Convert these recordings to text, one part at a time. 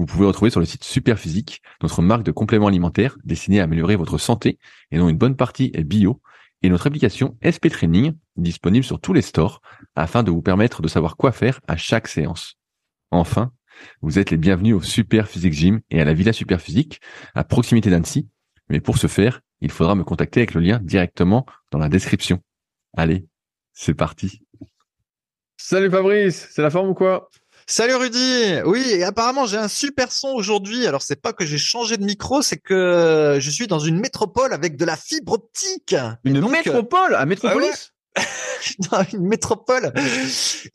vous pouvez retrouver sur le site Superphysique, notre marque de compléments alimentaires destinée à améliorer votre santé et dont une bonne partie est bio, et notre application SP Training disponible sur tous les stores afin de vous permettre de savoir quoi faire à chaque séance. Enfin, vous êtes les bienvenus au Super Physique Gym et à la Villa Super Physique à proximité d'Annecy. Mais pour ce faire, il faudra me contacter avec le lien directement dans la description. Allez, c'est parti. Salut Fabrice, c'est la forme ou quoi? Salut Rudy. Oui, et apparemment j'ai un super son aujourd'hui. Alors c'est pas que j'ai changé de micro, c'est que je suis dans une métropole avec de la fibre optique. Une métropole? à Métropolis? Dans une métropole.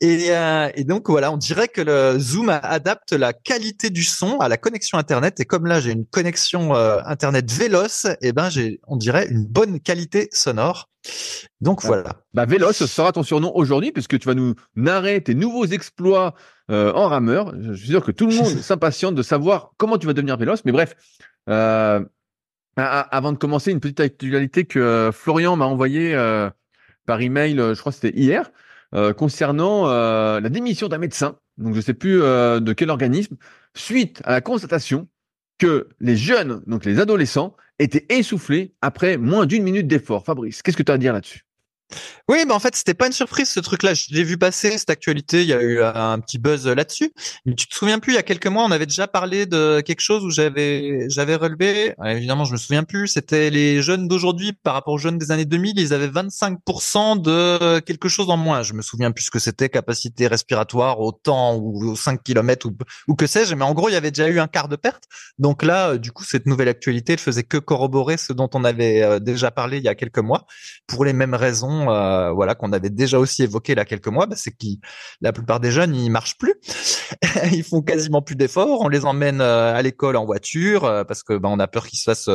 Et, euh, et, donc voilà, on dirait que le Zoom adapte la qualité du son à la connexion Internet. Et comme là, j'ai une connexion euh, Internet véloce, et eh ben j'ai, on dirait, une bonne qualité sonore. Donc bah, voilà. Bah Véloce sera ton surnom aujourd'hui puisque tu vas nous narrer tes nouveaux exploits euh, en rameur. Je suis sûr que tout le monde s'impatiente de savoir comment tu vas devenir Véloce. Mais bref, euh, avant de commencer, une petite actualité que Florian m'a envoyée euh, par email, je crois que c'était hier, concernant la démission d'un médecin. Donc je sais plus de quel organisme, suite à la constatation que les jeunes, donc les adolescents, étaient essoufflés après moins d'une minute d'effort. Fabrice, qu'est-ce que tu as à dire là-dessus? Oui, mais en fait, c'était pas une surprise ce truc-là. Je l'ai vu passer cette actualité. Il y a eu un petit buzz là-dessus. Mais tu te souviens plus Il y a quelques mois, on avait déjà parlé de quelque chose où j'avais j'avais relevé. évidemment, je me souviens plus. C'était les jeunes d'aujourd'hui par rapport aux jeunes des années 2000. Ils avaient 25% de quelque chose en moins. Je me souviens plus ce que c'était capacité respiratoire au temps ou aux 5 km ou, ou que sais-je. Mais en gros, il y avait déjà eu un quart de perte. Donc là, du coup, cette nouvelle actualité ne faisait que corroborer ce dont on avait euh, déjà parlé il y a quelques mois pour les mêmes raisons euh, voilà qu'on avait déjà aussi évoqué là quelques mois, bah, c'est que la plupart des jeunes ils marchent plus, ils font quasiment plus d'efforts, on les emmène euh, à l'école en voiture euh, parce que bah, on a peur qu'ils se fassent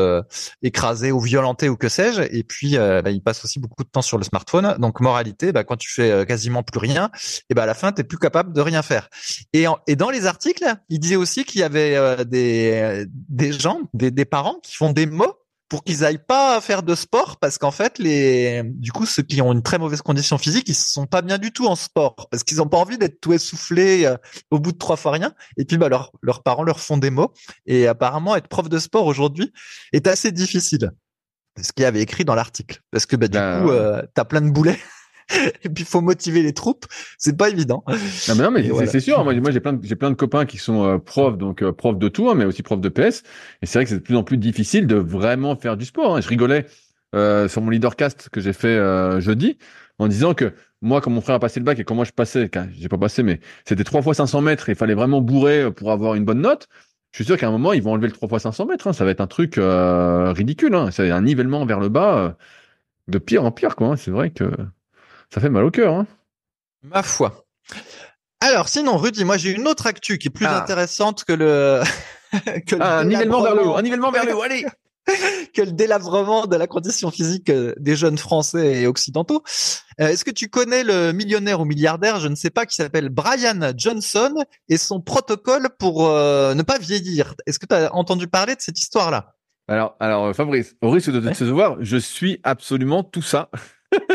écraser ou violenter ou que sais-je, et puis bah, ils passent aussi beaucoup de temps sur le smartphone. Donc moralité, bah, quand tu fais quasiment plus rien, et bah à la fin t'es plus capable de rien faire. Et, et dans les articles, il disait aussi qu'il y avait des des gens, des, des parents qui font des mots pour qu'ils aillent pas faire de sport parce qu'en fait les du coup ceux qui ont une très mauvaise condition physique ils se sont pas bien du tout en sport parce qu'ils ont pas envie d'être tout essoufflés euh, au bout de trois fois rien. Et puis bah leurs leurs parents leur font des mots. Et apparemment être prof de sport aujourd'hui est assez difficile. Ce qu'il y avait écrit dans l'article. Parce que bah du ben, coup euh, t'as plein de boulets et puis il faut motiver les troupes, c'est pas évident. Non mais, non, mais c'est sûr. Moi, moi j'ai plein de, j'ai plein de copains qui sont euh, profs, donc euh, profs de tout, hein, mais aussi profs de PS. Et c'est vrai que c'est de plus en plus difficile de vraiment faire du sport. Hein. Je rigolais euh, sur mon leadercast que j'ai fait jeudi en disant que moi, quand mon frère a passé le bac et quand moi je passais, j'ai pas passé, mais c'était trois fois 500 mètres et il fallait vraiment bourrer pour avoir une bonne note. Je suis sûr qu'à un moment, ils vont enlever le 3 fois 500 mètres. Hein. Ça va être un truc ridicule. Hein. C'est un nivellement vers le bas de pire en pire. quoi. C'est vrai que ça fait mal au cœur. Hein. Ma foi. Alors, sinon, Rudy, moi j'ai une autre actu qui est plus ah. intéressante que le. que ah, un nivellement vers le haut. Un nivellement vers le haut. Allez. que le délabrement de la condition physique euh, des jeunes français et occidentaux. Euh, est-ce que tu connais le millionnaire ou milliardaire, je ne sais pas, qui s'appelle Brian Johnson et son protocole pour euh, ne pas vieillir? Est-ce que tu as entendu parler de cette histoire-là? Alors, alors Fabrice, au risque de te voir, je suis absolument tout ça.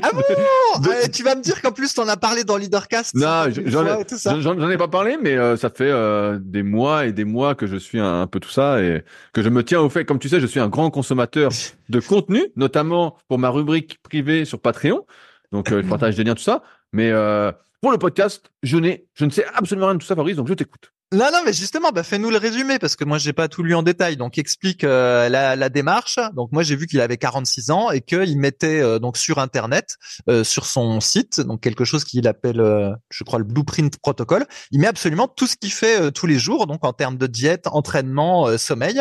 Ah bon euh, Tu vas me dire qu'en plus t'en as parlé dans Leadercast. Non, j'en ai, pas parlé, mais euh, ça fait euh, des mois et des mois que je suis un, peu tout ça et que je me tiens au fait. Comme tu sais, je suis un grand consommateur de contenu, notamment pour ma rubrique privée sur Patreon. Donc je partage des liens tout ça. Mais pour le podcast, je n'ai, je ne sais absolument rien de tout ça, Fabrice. Donc je t'écoute. Non, non, mais justement, bah, fais-nous le résumé parce que moi j'ai pas tout lu en détail. Donc explique euh, la, la, démarche. Donc moi j'ai vu qu'il avait 46 ans et qu'il mettait euh, donc sur internet, euh, sur son site, donc quelque chose qu'il appelle, je crois le Blueprint Protocol. Il met absolument tout ce qu'il fait tous les jours, donc en termes de diète, entraînement, sommeil.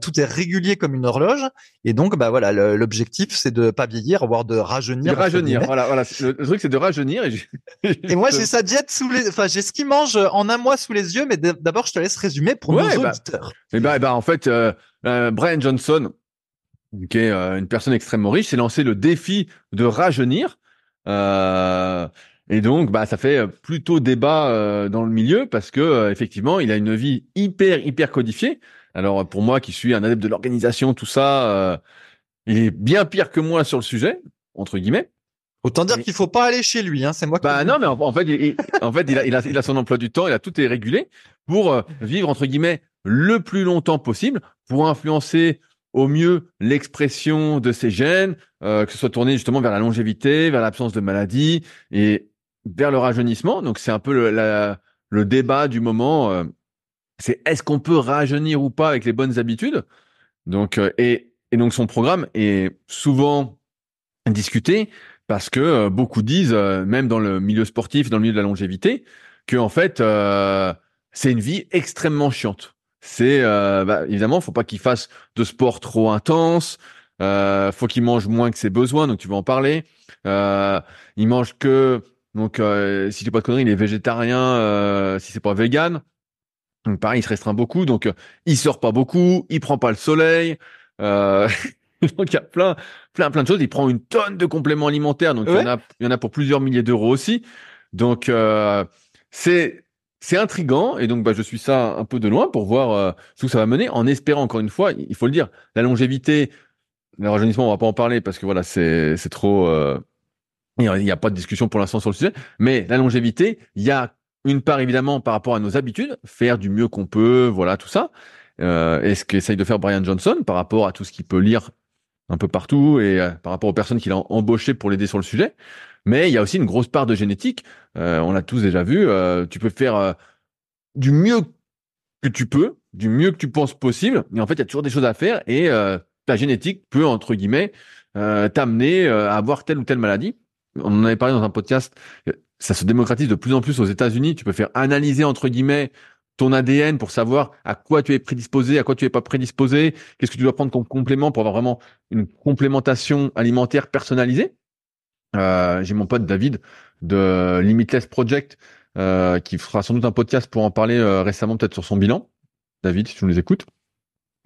tout est régulier comme une horloge. Et donc bah voilà, l'objectif c'est de pas vieillir, voire de rajeunir. De rajeunir, voilà, voilà. Le, truc c'est de rajeunir. Et, et moi j'ai sa diète sous les, enfin j'ai ce qu'il mange en un mois sous les yeux mais d'abord, je te laisse résumer pour nos bah, auditeurs. Eh ben, eh ben, en fait, euh, euh, Brian Johnson, qui est euh, une personne extrêmement riche, s'est lancé le défi de rajeunir. et donc, bah, ça fait plutôt débat dans le milieu parce que effectivement, il a une vie hyper, hyper codifiée. Alors, pour moi, qui suis un adepte de l'organisation, tout ça, il est bien pire que moi sur le sujet, entre guillemets. Autant dire qu'il faut pas aller chez lui, hein. C'est moi. Bah non, mais en, fait, il, en fait, il a, il a, il a son emploi du temps, il a tout est régulé pour euh, vivre entre guillemets le plus longtemps possible, pour influencer au mieux l'expression de ses gènes, euh, que ce soit tourné justement vers la longévité, vers l'absence de maladie et vers le rajeunissement. Donc c'est un peu le, le débat du moment. Euh, c'est est-ce qu'on peut rajeunir ou pas avec les bonnes habitudes? Donc et, et donc son programme est souvent discuté parce que euh, beaucoup disent, euh, même dans le milieu sportif, dans le milieu de la longévité, que en fait, euh, c'est une vie extrêmement chiante. C'est euh, bah, évidemment, faut pas qu'il fasse de sport trop intense. Euh, faut qu'il mange moins que ses besoins, donc tu vas en parler. Euh, il mange que donc si tu pas de conneries, il est végétarien. si c'est pas vegan, donc pareil, il se restreint beaucoup. Donc il sort pas beaucoup, il prend pas le soleil. donc il y a plein, plein, plein de choses. Il prend une tonne de compléments alimentaires, donc il y en a, il y en a pour plusieurs milliers d'euros aussi. Donc euh, c'est c'est intrigant et donc bah, je suis ça un peu de loin pour voir euh, ce que ça va mener, en espérant encore une fois, il faut le dire, la longévité, le rajeunissement, on va pas en parler parce que voilà, c'est c'est trop. Euh, il n'y a pas de discussion pour l'instant sur le sujet, mais la longévité, il y a une part évidemment par rapport à nos habitudes, faire du mieux qu'on peut, voilà tout ça. Euh, et ce qu'essaye de faire Brian Johnson par rapport à tout ce qu'il peut lire un peu partout et euh, par rapport aux personnes qu'il a embauchées pour l'aider sur le sujet. Mais il y a aussi une grosse part de génétique. Euh, on l'a tous déjà vu. Euh, tu peux faire du mieux que tu peux, du mieux que tu penses possible. Mais en fait, il y a toujours des choses à faire et ta génétique peut entre guillemets t'amener à avoir telle ou telle maladie. On en avait parlé dans un podcast. Ça se démocratise de plus en plus aux États-Unis. Tu peux faire analyser entre guillemets ton ADN pour savoir à quoi tu es prédisposé, à quoi tu es pas prédisposé, qu'est-ce que tu dois prendre comme complément pour avoir vraiment une complémentation alimentaire personnalisée. Euh, J'ai mon pote David de Limitless Project euh, qui fera sans doute un podcast pour en parler euh, récemment peut-être sur son bilan. David, si tu nous écoutes.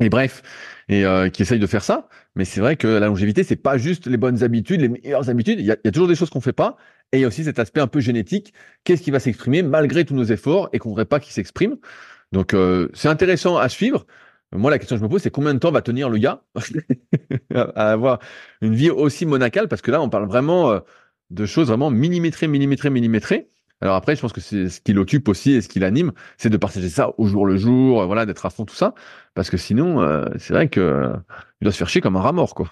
Et bref, et euh, qui essaye de faire ça. Mais c'est vrai que la longévité, c'est pas juste les bonnes habitudes, les meilleures habitudes. Il y a, toujours des choses qu'on fait pas. Et il y a aussi cet aspect un peu génétique. Qu'est-ce qui va s'exprimer malgré tous nos efforts et qu'on voudrait pas qu'il s'exprime? Donc euh, c'est intéressant à suivre. Moi, la question que je me pose, c'est combien de temps va tenir le gars à avoir une vie aussi monacale? Parce que là, on parle vraiment euh, de choses vraiment millimétrées, millimétrées, millimétrées. Alors après, je pense que c'est ce qui l'occupe aussi et ce qui l'anime, c'est de partager ça au jour le jour, euh, voilà, d'être à fond tout ça, parce que sinon, c'est vrai que il doit se faire chier comme un rat mort, quoi.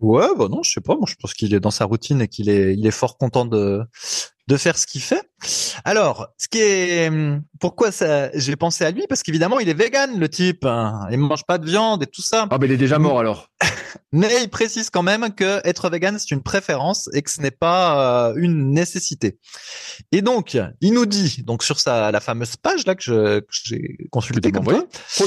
Ouais, bah non, je sais pas. Moi, je pense qu'il est dans sa routine et qu'il est, il est fort content de de faire ce qu'il fait. Alors, ce qui est, pourquoi ça, j'ai pensé à lui? Parce qu'évidemment, il est vegan, le type. Hein. Il mange pas de viande et tout ça. Ah, mais il est déjà mort alors. mais il précise quand même que être vegan c'est une préférence et que ce n'est pas euh, une nécessité. Et donc, il nous dit donc sur sa la fameuse page là que j'ai consulté comme toi.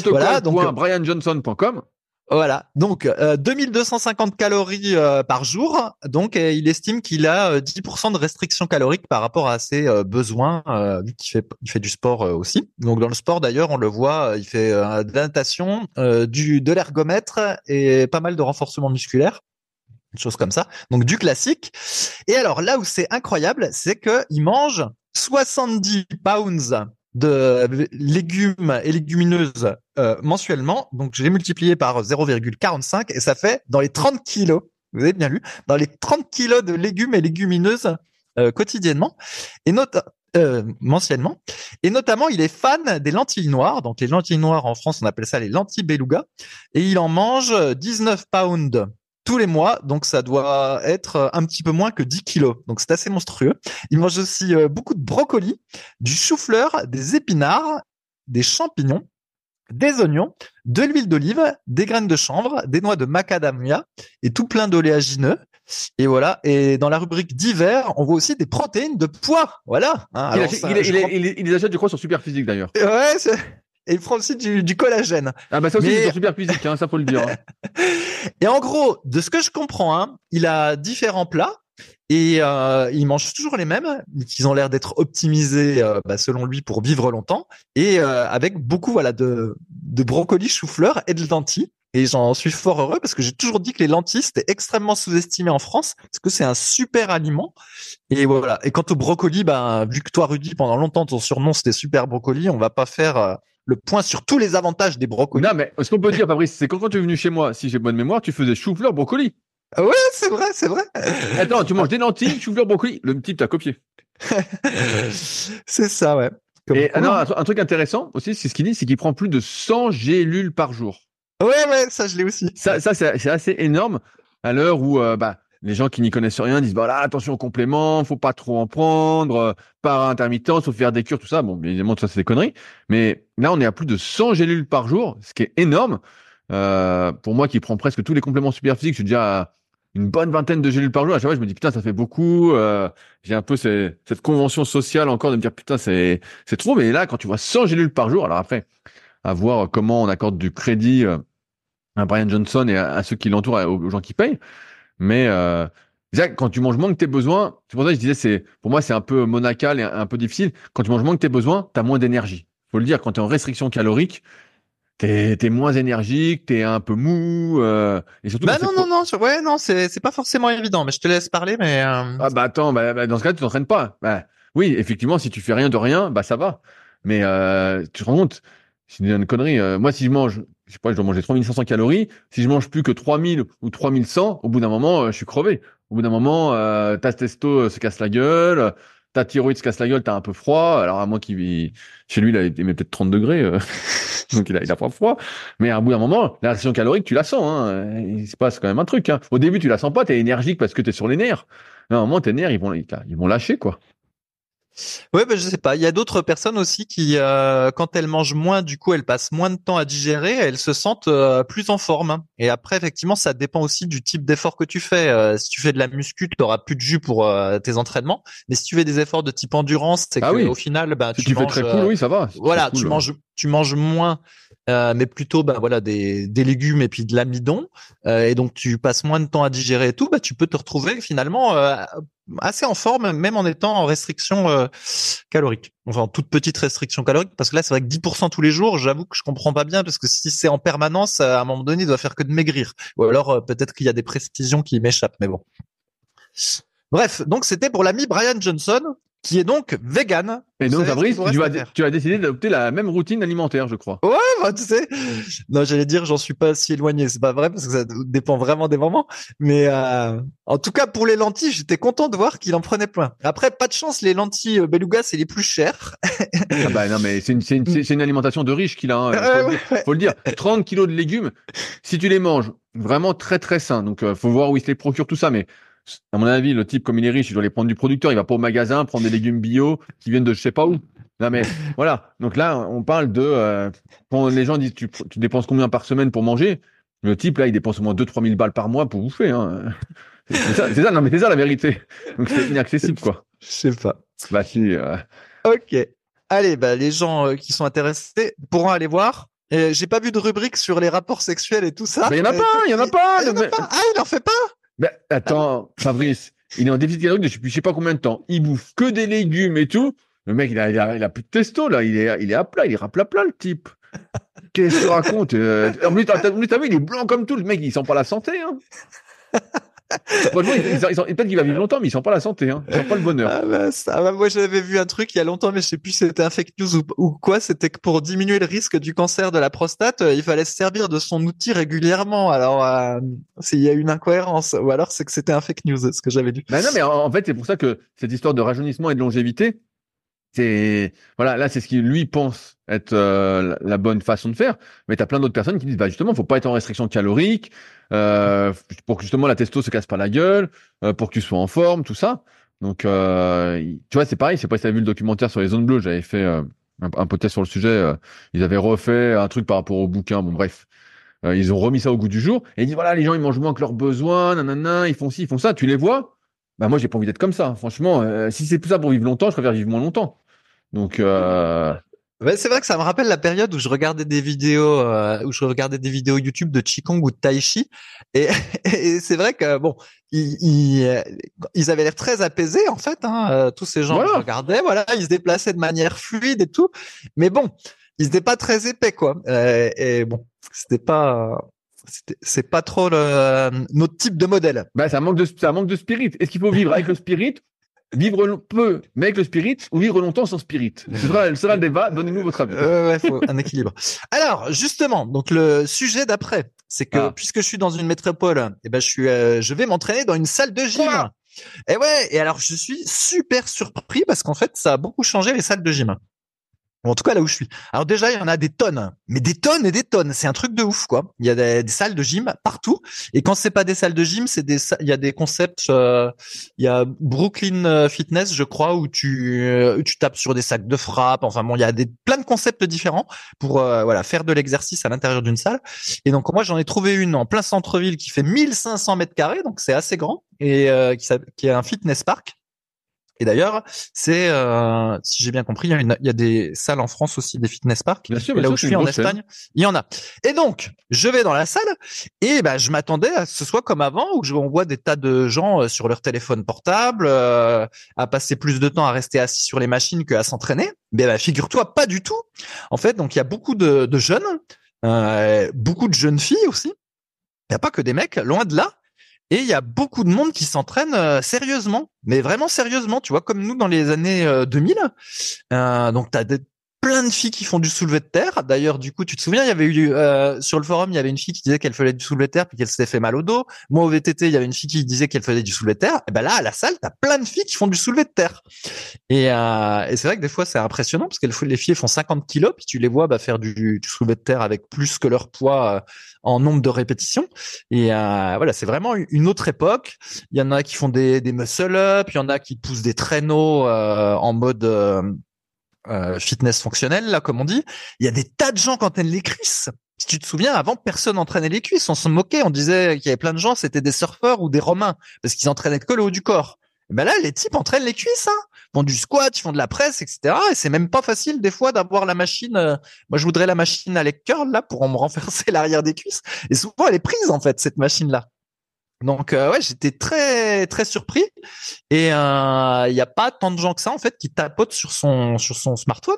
Voilà, donc brianjohnson.com voilà, donc euh, 2250 calories euh, par jour. Donc, euh, il estime qu'il a 10% euh, de restriction calorique par rapport à ses besoins, vu qu'il fait, il fait du sport aussi. Donc, dans le sport, d'ailleurs, on le voit, il fait de la du de l'ergomètre et pas mal de renforcement musculaire, une chose comme ça. Donc, du classique. Et alors, là où c'est incroyable, c'est que il mange 70 pounds de légumes et légumineuses euh, mensuellement. Donc, j'ai multiplié par 0,45 et ça fait dans les 30 kilos, vous avez bien lu, dans les 30 kilos de légumes et légumineuses euh, quotidiennement et note, euh, mensuellement. Et notamment, il est fan des lentilles noires. Donc, les lentilles noires en France, on appelle ça les lentilles beluga. Et il en mange 19 pounds tous les mois, donc ça doit être euh, un petit peu moins que 10 kilos. Donc c'est assez monstrueux. Il mange aussi euh, beaucoup de brocolis, du chou-fleur, des épinards des champignons, des oignons, de l'huile d'olive, des graines de chanvre, des noix de macadamia et tout plein d'oléagineux. Et voilà. Et dans la rubrique divers, on voit aussi des protéines de pois. Voilà. Hein, il, ça, il, il, crois... il, les achète, je crois, sur Superphysique d'ailleurs. Ouais. Et il prend aussi du, du, collagène. Ah bah ça aussi, Mais... c'est super physique, hein, ça faut le dire. Hein. et en gros, de ce que je comprends, hein, il a différents plats et euh, il mange toujours les mêmes, qui ont l'air d'être optimisés euh, bah, selon lui pour vivre longtemps, et euh, avec beaucoup voilà de, de brocolis, chou-fleur et de lentilles. Et j'en suis fort heureux parce que j'ai toujours dit que les lentilles c'était extrêmement sous-estimé en France parce que c'est un super aliment. Et voilà. Et quant au brocoli, bah, vu que toi Rudy pendant longtemps ton surnom c'était super brocoli, on va pas faire euh, le point sur tous les avantages des brocolis. Non mais ce qu'on peut dire Fabrice, c'est quand, quand tu es venu chez moi, si j'ai bonne mémoire, tu faisais chou-fleur brocoli. Ouais, c'est vrai, c'est vrai. Attends, tu manges des lentilles, chou-fleur brocoli, le type t'a copié. c'est ça, ouais. et alors, un, truc intéressant aussi, c'est ce qu'il dit, c'est qu'il prend plus de 100 gélules par jour. Ouais, ouais, ça je l'ai aussi. Ça, ça c'est assez énorme à l'heure où euh, bah, les gens qui n'y connaissent rien disent voilà attention aux compléments, faut pas trop en prendre, euh, par intermittence, faut faire des cures, tout ça. Bon, évidemment, tout ça c'est des conneries. Mais là, on est à plus de 100 gélules par jour, ce qui est énorme. Euh, pour moi qui prends presque tous les compléments super physiques, je suis déjà à une bonne vingtaine de gélules par jour. À chaque fois, je me dis putain, ça fait beaucoup. Euh, j'ai un peu cette convention sociale encore de me dire putain, c'est c'est trop. Mais là, quand tu vois 100 gélules par jour, alors après, à voir comment on accorde du crédit à Brian Johnson et à, ceux qui l'entourent, aux, gens qui payent. Mais euh, quand tu manges moins que tes besoins, c'est pour ça que je disais, c'est pour moi c'est un peu monacal et un, peu difficile. Quand tu manges moins que tes besoins, tu as moins d'énergie. Faut le dire, quand tu es en restriction calorique, t'es es moins énergique, t'es un peu mou euh, et surtout. Bah non non non, ouais non c'est c'est pas forcément évident, mais je te laisse parler, mais. Euh... Ah bah attends, bah, bah, dans ce cas tu t'entraînes pas. Bah, oui effectivement si tu fais rien de rien, bah ça va. Mais euh, tu te rends compte, c'est une connerie. Moi si je mange je sais pas, je dois manger 3500 calories. Si je mange plus que 3000 ou 3100, au bout d'un moment, euh, je suis crevé. Au bout d'un moment, euh, ta testo euh, se casse la gueule, ta thyroïde se casse la gueule, t'as un peu froid. Alors à moi qui chez lui, il, met peut-être 30 degrés, euh, donc il a, pas froid. Mais à bout d'un moment, la restriction calorique, tu la sens. Hein. Il se passe quand même un truc. Hein. Au début, tu la sens pas, t'es énergique parce que t'es sur les nerfs. Mais à un moment, tes nerfs, ils vont, ils vont lâcher quoi. Ouais, ben je sais pas. Il y a d'autres personnes aussi qui, euh, quand elles mangent moins, du coup, elles passent moins de temps à digérer, elles se sentent euh, plus en forme. Et après, effectivement, ça dépend aussi du type d'effort que tu fais. Euh, si tu fais de la muscu, tu auras plus de jus pour tes entraînements. Mais si tu fais des efforts de type endurance, c'est ah au final, ben, tu, fais très cool, oui, ça va. Voilà, tu manges, tu manges moins euh, mais plutôt bah voilà des, des légumes et puis de l'amidon. Euh, et donc tu passes moins de temps à digérer et tout bah tu peux te retrouver finalement euh, assez en forme même en étant en restriction calorique. Enfin en toute petite restriction calorique parce que là c'est vrai que 10% tous les jours j'avoue que je comprends pas bien parce que si c'est en permanence à un moment donné il doit faire que de maigrir. Ou alors peut-être qu'il y a des précisions qui m'échappent mais bon. Bref, donc c'était pour l'ami Brian Johnson, qui est donc vegan. Et donc, Fabrice, tu, as, tu as décidé d'adopter la même routine alimentaire, je crois. Ouais, bah, tu sais. Non, j'allais dire, j'en suis pas si éloigné. C'est pas vrai parce que ça dépend vraiment des moments. Mais euh, en tout cas, pour les lentilles, j'étais content de voir qu'il en prenait plein. Après, pas de chance, les lentilles euh, beluga, c'est les plus chères. ah bah non, mais c'est une, une, une, alimentation de riche qu'il a. Hein. Faut, le dire, faut, le dire. 30 kilos de légumes, si tu les manges vraiment très très sain. Donc, euh, faut voir où il se les procure tout ça, mais à mon avis, le type, comme il est riche, il doit les prendre du producteur. Il va pas au magasin prendre des légumes bio qui viennent de je sais pas où. Non mais voilà. Donc là, on parle de euh, quand les gens disent tu, tu, dépenses combien par semaine pour manger? Le type là, il dépense au moins 2-3 000 balles par mois pour bouffer. Hein. C'est ça, ça, non mais c'est ça la vérité. Donc c'est inaccessible quoi. Je sais pas. Bah si. Euh... Ok. Allez, bah les gens euh, qui sont intéressés pourront aller voir. J'ai pas vu de rubrique sur les rapports sexuels et tout ça. Mais il y en a pas, il y en a pas. Ah, il en fait pas. Ben, attends, Fabrice, il est en déficit calorique depuis je sais pas combien de temps. Il bouffe que des légumes et tout. Le mec, il a, il a, il a plus de testo, là. Il est, il est à plat, il est à plat plat, le type. Qu'est-ce qu'il raconte euh, En plus, t'as vu, il est blanc comme tout. Le mec, il sent pas la santé. Hein. Peut-être qu'il va vivre longtemps, mais il sent pas la santé, hein. Il sent pas le bonheur. Ah bah, ça, bah, moi, j'avais vu un truc il y a longtemps, mais je sais plus si c'était un fake news ou, ou quoi. C'était que pour diminuer le risque du cancer de la prostate, euh, il fallait se servir de son outil régulièrement. Alors, euh, s'il y a une incohérence, ou alors c'est que c'était un fake news, ce que j'avais lu. Bah non, mais en, fait, c'est pour ça que cette histoire de rajeunissement et de longévité, c'est voilà là c'est ce qu'il lui pense être euh, la bonne façon de faire mais tu as plein d'autres personnes qui disent bah justement faut pas être en restriction calorique euh, pour que justement la testo se casse pas la gueule euh, pour que tu sois en forme tout ça donc euh, tu vois c'est pareil c'est pas si t'as vu le documentaire sur les zones bleues j'avais fait un, podcast sur le sujet. ils avaient refait un truc par rapport au bouquin. Bon, bref. ils ont remis ça au goût du jour et ils disent voilà les gens ils mangent moins que leurs besoins nanana ils font ci ils font ça tu les vois bah moi j'ai pas envie d'être comme ça franchement si c'est tout ça pour vivre longtemps je préfère vivre moins longtemps donc euh, c'est vrai que ça me rappelle la période où je regardais des vidéos, euh, où je regardais des vidéos YouTube de Qigong ou de Tai Chi, et, et c'est vrai que bon, ils, ils, ils avaient l'air très apaisés en fait, hein, euh, tous ces gens que je regardais, voilà, ils se déplaçaient de manière fluide et tout, mais bon, ils étaient pas très épais quoi, euh, et bon, c'était pas, c'est pas trop le, notre type de modèle. Bah, ça manque de, ça manque de spirit. Est-ce qu'il faut vivre avec le spirit Vivre peu, mais avec le spirit, ou vivre longtemps sans spirit. Ce sera, sera le débat. Donnez-nous votre avis. Euh, ouais, faut un équilibre. Alors, justement, donc le sujet d'après, c'est que ah. puisque je suis dans une métropole, eh ben je suis, euh, je vais m'entraîner dans une salle de gym. et ouais. Et alors, je suis super surpris parce qu'en fait, ça a beaucoup changé les salles de gym en tout cas là où je suis. Alors déjà, il y en a des tonnes, mais des tonnes et des tonnes. C'est un truc de ouf, quoi. Il y a des, salles de gym partout. Et quand c'est pas des salles de gym, c'est des, il y a des concepts. Euh, il y a Brooklyn euh, Fitness, je crois, où tu, euh, tu tapes sur des sacs de frappe. Enfin bon, il y a des plein de concepts différents pour voilà faire de l'exercice à l'intérieur d'une salle. Et donc moi, j'en ai trouvé une en plein centre-ville qui fait 1500 mètres carrés, donc c'est assez grand et qui, qui est un fitness park et d'ailleurs, c'est, euh, si j'ai bien compris, il y, a il y, a des salles en France aussi, des fitness parks. Bien sûr, là où je suis en Espagne, il y en a. Et donc, je vais dans la salle et bah, je m'attendais à ce soit comme avant où on voit des tas de gens euh, sur leur téléphone portable, euh, à passer plus de temps à rester assis sur les machines qu'à s'entraîner. Mais bah, figure-toi, pas du tout. En fait, donc il y a beaucoup de, de jeunes, euh, beaucoup de jeunes filles aussi. Il n'y a pas que des mecs, loin de là. Et il y a beaucoup de monde qui s'entraîne euh, sérieusement, mais vraiment sérieusement, tu vois, comme nous dans les années 2000. Euh, euh, donc, tu des, plein de filles qui font du soulevé de terre. D'ailleurs, du coup, tu te souviens, il y avait eu euh, sur le forum, il y avait une fille qui disait qu'elle faisait du soulevé de terre puis qu'elle s'était fait mal au dos. Moi, au VTT, il y avait une fille qui disait qu'elle faisait du soulevé de terre. Et ben là, à la salle, t'as plein de filles qui font du soulevé de terre. Et, euh, et c'est vrai que des fois, c'est impressionnant parce que les filles font 50 kilos puis tu les vois bah, faire du, du soulevé de terre avec plus que leur poids euh, en nombre de répétitions. Et euh, voilà, c'est vraiment une autre époque. Il y en a qui font des, des muscle-up, il y en a qui poussent des traîneaux euh, en mode euh, fitness fonctionnel, là, comme on dit, il y a des tas de gens qui entraînent les cuisses. Si tu te souviens, avant, personne entraînait les cuisses. On se moquait, on disait qu'il y avait plein de gens, c'était des surfeurs ou des romains, parce qu'ils entraînaient que le haut du corps. Et ben là, les types entraînent les cuisses, hein. Ils font du squat, ils font de la presse, etc. Et c'est même pas facile, des fois, d'avoir la machine. Euh, moi, je voudrais la machine à leg là, pour me renverser l'arrière des cuisses. Et souvent, elle est prise, en fait, cette machine-là. Donc euh, ouais, j'étais très très surpris et il euh, y a pas tant de gens que ça en fait qui tapotent sur son sur son smartphone.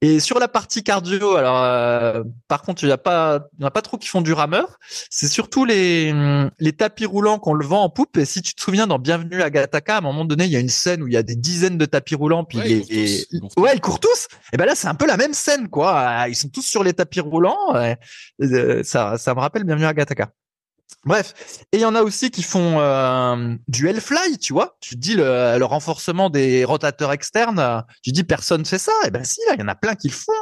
Et sur la partie cardio, alors euh, par contre, il y a pas il y a pas trop qui font du rameur. C'est surtout les les tapis roulants qu'on le vend en poupe. Et si tu te souviens dans Bienvenue à Gataka, à un moment donné, il y a une scène où il y a des dizaines de tapis roulants puis ouais, ils, ouais, ils courent tous. Et ben là, c'est un peu la même scène quoi. Ils sont tous sur les tapis roulants. ça ça me rappelle Bienvenue à Gataka. Bref, et il y en a aussi qui font euh, du Hellfly, tu vois. Tu dis le, le, renforcement des rotateurs externes. Tu dis personne fait ça. Et eh ben si, il y en a plein qui le font.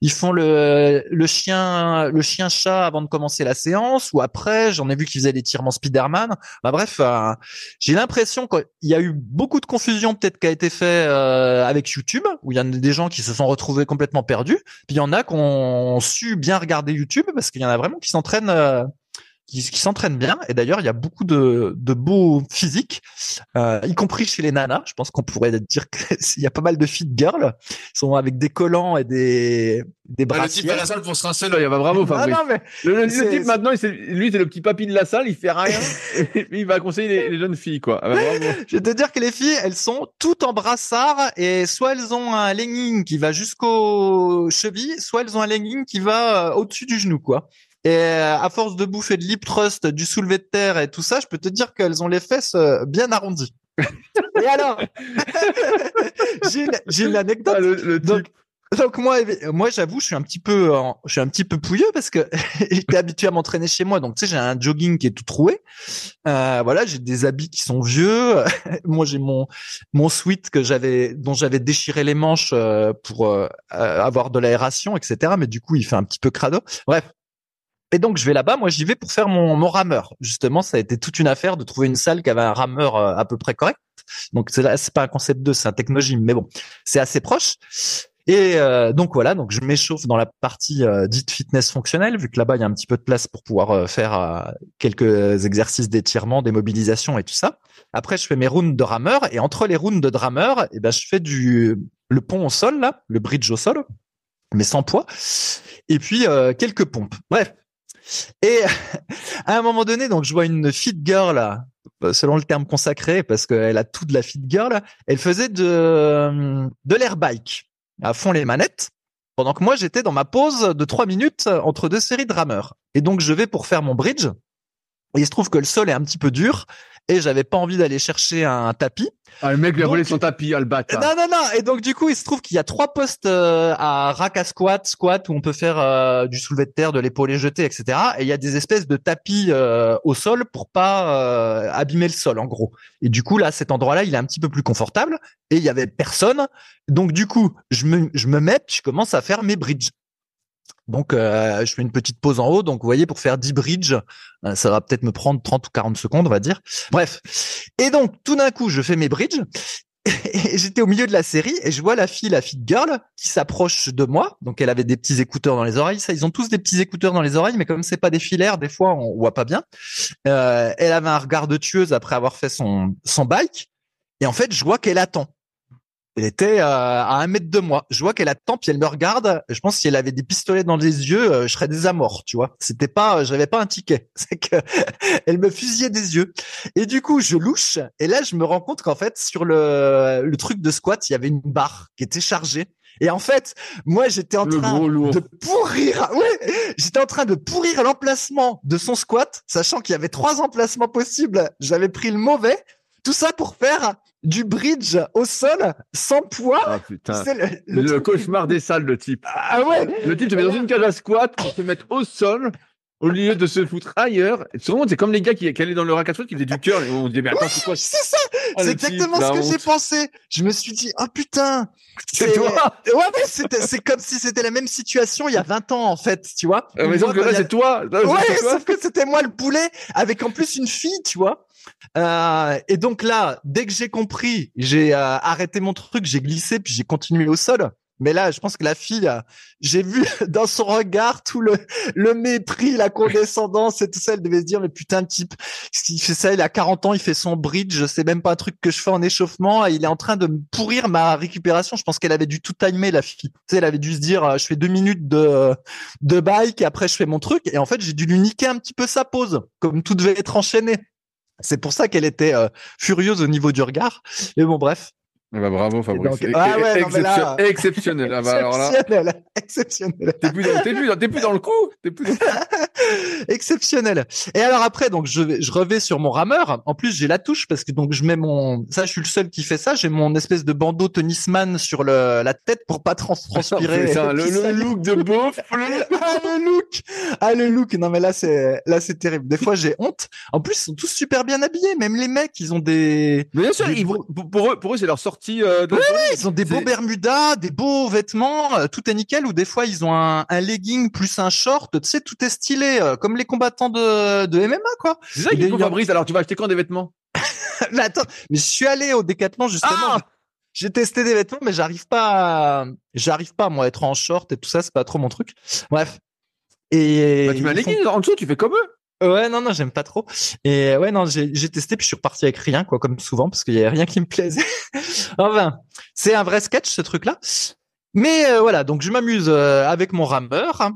Ils font le, le chien, le chien chat avant de commencer la séance ou après. J'en ai vu qui faisaient l'étirement Spider-Man. Bah bref, euh, j'ai l'impression qu'il y a eu beaucoup de confusion peut-être qui a été fait euh, avec YouTube, où il y en a des gens qui se sont retrouvés complètement perdus. Puis il y en a qui ont su bien regarder YouTube parce qu'il y en a vraiment qui s'entraînent qui, qui s'entraînent bien. Et d'ailleurs, il y a beaucoup de, de beaux physiques, euh, y compris chez les nanas. Je pense qu'on pourrait dire qu'il y a pas mal de fit girls. Ils sont avec des collants et des des bah, le type à la salle pour se rincer là, il va bravo Fabrice. Ah non, mais le, le type maintenant, il lui c'est le petit papy de la salle, il fait rien et il va conseiller les, les jeunes filles quoi. Ah bah, Je vais te dire que les filles, elles sont toutes en brassard et soit elles ont un legging qui va jusqu'aux chevilles, soit elles ont un legging qui va euh, au-dessus du genou quoi. Et euh, à force de bouffer de l'hip trust, du soulevé de terre et tout ça, je peux te dire qu'elles ont les fesses euh, bien arrondies. et alors, j'ai une anecdote. Ah, le, donc, donc, moi, moi, j'avoue, je suis un petit peu, je suis un petit peu pouilleux parce que j'étais habitué à m'entraîner chez moi. Donc, tu sais, j'ai un jogging qui est tout troué. Euh, voilà, j'ai des habits qui sont vieux. moi, j'ai mon mon sweat que j'avais, dont j'avais déchiré les manches euh, pour avoir de l'aération, etc. Mais du coup, il fait un petit peu crado. Bref, et donc je vais là-bas, moi j'y vais pour faire mon, mon rameur. Justement, ça a été toute une affaire de trouver une salle qui avait un rameur euh, à peu près correct. Donc c'est c'est pas un concept 2, c'est un technogym, mais bon, c'est assez proche. Et euh, donc voilà, donc je m'échauffe dans la partie euh, dite fitness fonctionnelle, vu que là-bas il y a un petit peu de place pour pouvoir euh, faire quelques exercices d'étirement, des mobilisations et tout ça. Après, je fais mes rounds de rameur et entre les rounds de drameur, eh ben je fais du le pont au sol là, le bridge au sol, mais sans poids, et puis quelques pompes. Bref. Et à un moment donné, donc je vois une fit girl selon le terme consacré, parce qu'elle a tout de la fit girl. Elle faisait de de l'air bike à fond les manettes, pendant que moi j'étais dans ma pause de trois minutes entre deux séries de rameurs. Et donc je vais pour faire mon bridge. il se trouve que le sol est un petit peu dur et j'avais pas envie d'aller chercher un tapis. Ah, le mec lui a volé son tapis, ah, le bâtard. Non, non, non. Et donc, du coup, il se trouve qu'il y a trois postes euh, à rack à squat, squat, où on peut faire euh, du soulevé de terre, de l'épaulé jeté, etc. Et il y a des espèces de tapis euh, au sol pour pas abîmer le sol, en gros. Et du coup, là, cet endroit-là, il est un petit peu plus confortable. Et il y avait personne. Donc, du coup, je me, je me mets, je commence à faire mes bridges. Donc, euh, je fais une petite pause en haut. Donc, vous voyez, pour faire 10 bridges, euh, ça va peut-être me prendre 30 ou 40 secondes, on va dire. Bref. Et donc, tout d'un coup, je fais mes bridges. Et j'étais au milieu de la série et je vois la fille, la fille girl, qui s'approche de moi. Donc, elle avait des petits écouteurs dans les oreilles. Ça, ils ont tous des petits écouteurs dans les oreilles, mais comme c'est pas des filaires, des fois, on voit pas bien. Euh, elle avait un regard de tueuse après avoir fait son, son bike. Et en fait, je vois qu'elle attend. Elle était euh, à un mètre de moi. Je vois qu'elle attend, puis elle me regarde. Je pense que si elle avait des pistolets dans les yeux, euh, je serais des amorts, tu vois. C'était pas, j'avais pas un ticket. C'est que elle me fusillait des yeux. Et du coup, je louche. Et là, je me rends compte qu'en fait, sur le, le truc de squat, il y avait une barre qui était chargée. Et en fait, moi, j'étais en train de pourrir. J'étais en train de pourrir l'emplacement de son squat, sachant qu'il y avait trois emplacements possibles. J'avais pris le mauvais. Tout ça pour faire du bridge au sol sans poids. Ah putain. le, cauchemar des salles, le type. Ah ouais. Le type se met dans une cage à squat pour se mettre au sol au lieu de se foutre ailleurs. Souvent, c'est comme les gars qui, qui allaient dans le rack à qui faisaient du cœur et on dit, mais attends, c'est quoi? C'est ça! Oh, c'est exactement ce que j'ai pensé. Je me suis dit, oh putain! C'est toi! Ouais, mais c'est comme si c'était la même situation il y a 20 ans, en fait, tu vois. Ah, mais sauf que là, c'est toi! ouais, sauf que c'était moi le poulet avec en plus une fille, tu vois. Euh, et donc là, dès que j'ai compris, j'ai euh, arrêté mon truc, j'ai glissé, puis j'ai continué au sol. Mais là, je pense que la fille, j'ai vu dans son regard tout le, le mépris, la condescendance et tout ça. Elle devait se dire, mais putain, le type, il fait ça, il a 40 ans, il fait son bridge, c'est même pas un truc que je fais en échauffement, il est en train de pourrir ma récupération. Je pense qu'elle avait dû tout timer, la fille. Tu sais, elle avait dû se dire, euh, je fais deux minutes de, de bike, et après je fais mon truc. Et en fait, j'ai dû lui niquer un petit peu sa pause, comme tout devait être enchaîné. C'est pour ça qu'elle était euh, furieuse au niveau du regard. Mais bon, bref. Ben, bravo Fabrice. ah ouais, exceptionnel. exceptionnel. Ah bah, alors là... exceptionnel. T'es plus, dans, plus, dans, plus dans le coup. T'es plus dans... exceptionnel. Et alors après, donc je, je revais sur mon rameur. En plus, j'ai la touche parce que donc je mets mon, ça, je suis le seul qui fait ça. J'ai mon espèce de bandeau tennisman sur le, la tête pour pas trans transpirer. C'est le, le, look de beauf. ah le look. Ah le look. Non mais là c'est, là c'est terrible. Des fois j'ai honte. En plus, ils sont tous super bien habillés. Même les mecs, ils ont des. bien sûr, Ils, pour eux, pour eux, c'est leur sortie euh, oui, ils ont des beaux Bermudas, des beaux vêtements, euh, tout est nickel. Ou des fois, ils ont un, un legging plus un short. Tu sais, tout est stylé, euh, comme les combattants de, de MMA, quoi. C'est ça qu'il faut, Fabrice. Alors, tu vas acheter quand des vêtements? Mais attends, mais je suis allé au Décathlon justement. Ah j'ai testé des vêtements, mais j'arrive pas, à... j'arrive pas moi à être en short et tout ça, c'est pas trop mon truc. Bref. Et bah, tu mets un legging en dessous, tu fais comme eux. Ouais, non, non, j'aime pas trop. Et ouais, non, j'ai testé puis je suis reparti avec rien, quoi, comme souvent, parce qu'il y avait rien qui me plaisait. enfin, c'est un vrai sketch ce truc-là. Mais euh, voilà, donc je m'amuse euh, avec mon rameur.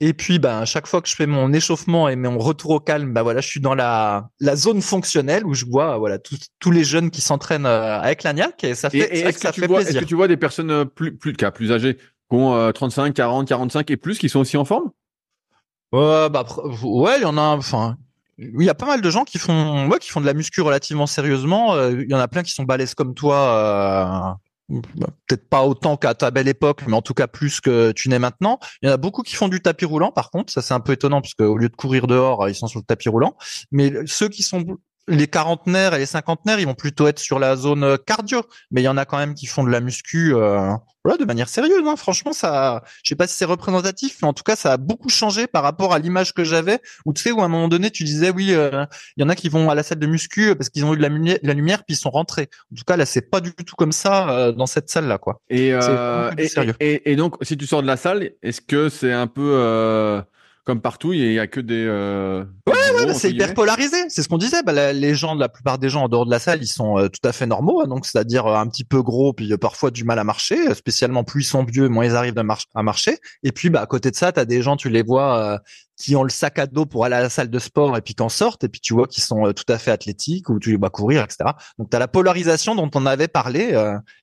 Et puis, ben, chaque fois que je fais mon échauffement et mon retour au calme, ben voilà, je suis dans la la zone fonctionnelle où je vois voilà tous les jeunes qui s'entraînent euh, avec l'agnac et ça fait, et, ça fait plaisir. Est-ce que tu vois des personnes plus plus plus âgées, qui ont 35, 40, 45 et plus, qui sont aussi en forme? Ouais, bah ouais, il y en a. Enfin, il y a pas mal de gens qui font, ouais, qui font de la muscu relativement sérieusement. Euh, il y en a plein qui sont balèzes comme toi. Euh, bah, peut-être pas autant qu'à ta belle époque, mais en tout cas plus que tu n'es maintenant. Il y en a beaucoup qui font du tapis roulant, par contre, ça c'est un peu étonnant parce qu'au lieu de courir dehors, ils sont sur le tapis roulant. Mais ceux qui sont les quarantenaires et les cinquantenaires, ils vont plutôt être sur la zone euh, cardio, mais il y en a quand même qui font de la muscu, euh, voilà, de manière sérieuse. Hein. Franchement, ça, je sais pas si c'est représentatif, mais en tout cas, ça a beaucoup changé par rapport à l'image que j'avais. Où tu sais, où à un moment donné, tu disais, oui, euh, il y en a qui vont à la salle de muscu parce qu'ils ont eu de la, lumière, la lumière, puis ils sont rentrés. En tout cas, là, c'est pas du tout comme ça dans cette salle-là, quoi. Et, et, et, donc, si tu sors de la salle, est-ce que c'est un peu comme partout, il y a que des. Euh, ouais, ouais, bah, c'est hyper polarisé. C'est ce qu'on disait. Bah, les gens, la plupart des gens en dehors de la salle, ils sont euh, tout à fait normaux. Hein, donc, c'est-à-dire euh, un petit peu gros, puis euh, parfois du mal à marcher. Spécialement plus ils sont vieux, moins ils arrivent à, marcher. Et puis, bah, à côté de ça, t'as des gens, tu les vois, qui ont le sac à dos pour aller à la salle de sport et puis qu'en sortent. Et puis, tu vois qu'ils sont tout à fait athlétiques ou tu les vois courir, etc. Donc, t'as la polarisation dont on avait parlé.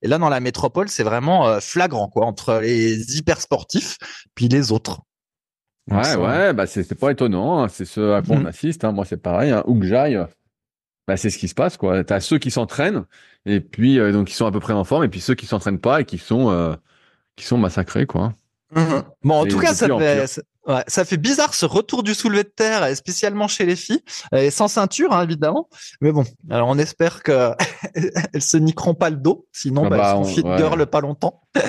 et là, dans la métropole, c'est vraiment flagrant, quoi, entre les hyper sportifs puis les autres. Ouais, ouais, bah c'est pas étonnant. Hein. C'est ce à quoi on mhm. assiste. Hein. Moi, c'est pareil. Hein. Où que j'aille, bah c'est ce qui se passe, quoi. T'as ceux qui s'entraînent et puis euh, donc qui sont à peu près en forme, et puis ceux qui s'entraînent pas et qui sont euh, qui sont massacrés, quoi. Mhm. Bon, en tout cas, ça fait, ouais, ça fait bizarre ce retour du soulevé de terre, spécialement chez les filles, et sans ceinture, hein, évidemment. Mais bon, alors on espère que elles se niqueront pas le dos, sinon ah bah, bah, elles seront fit girl pas longtemps.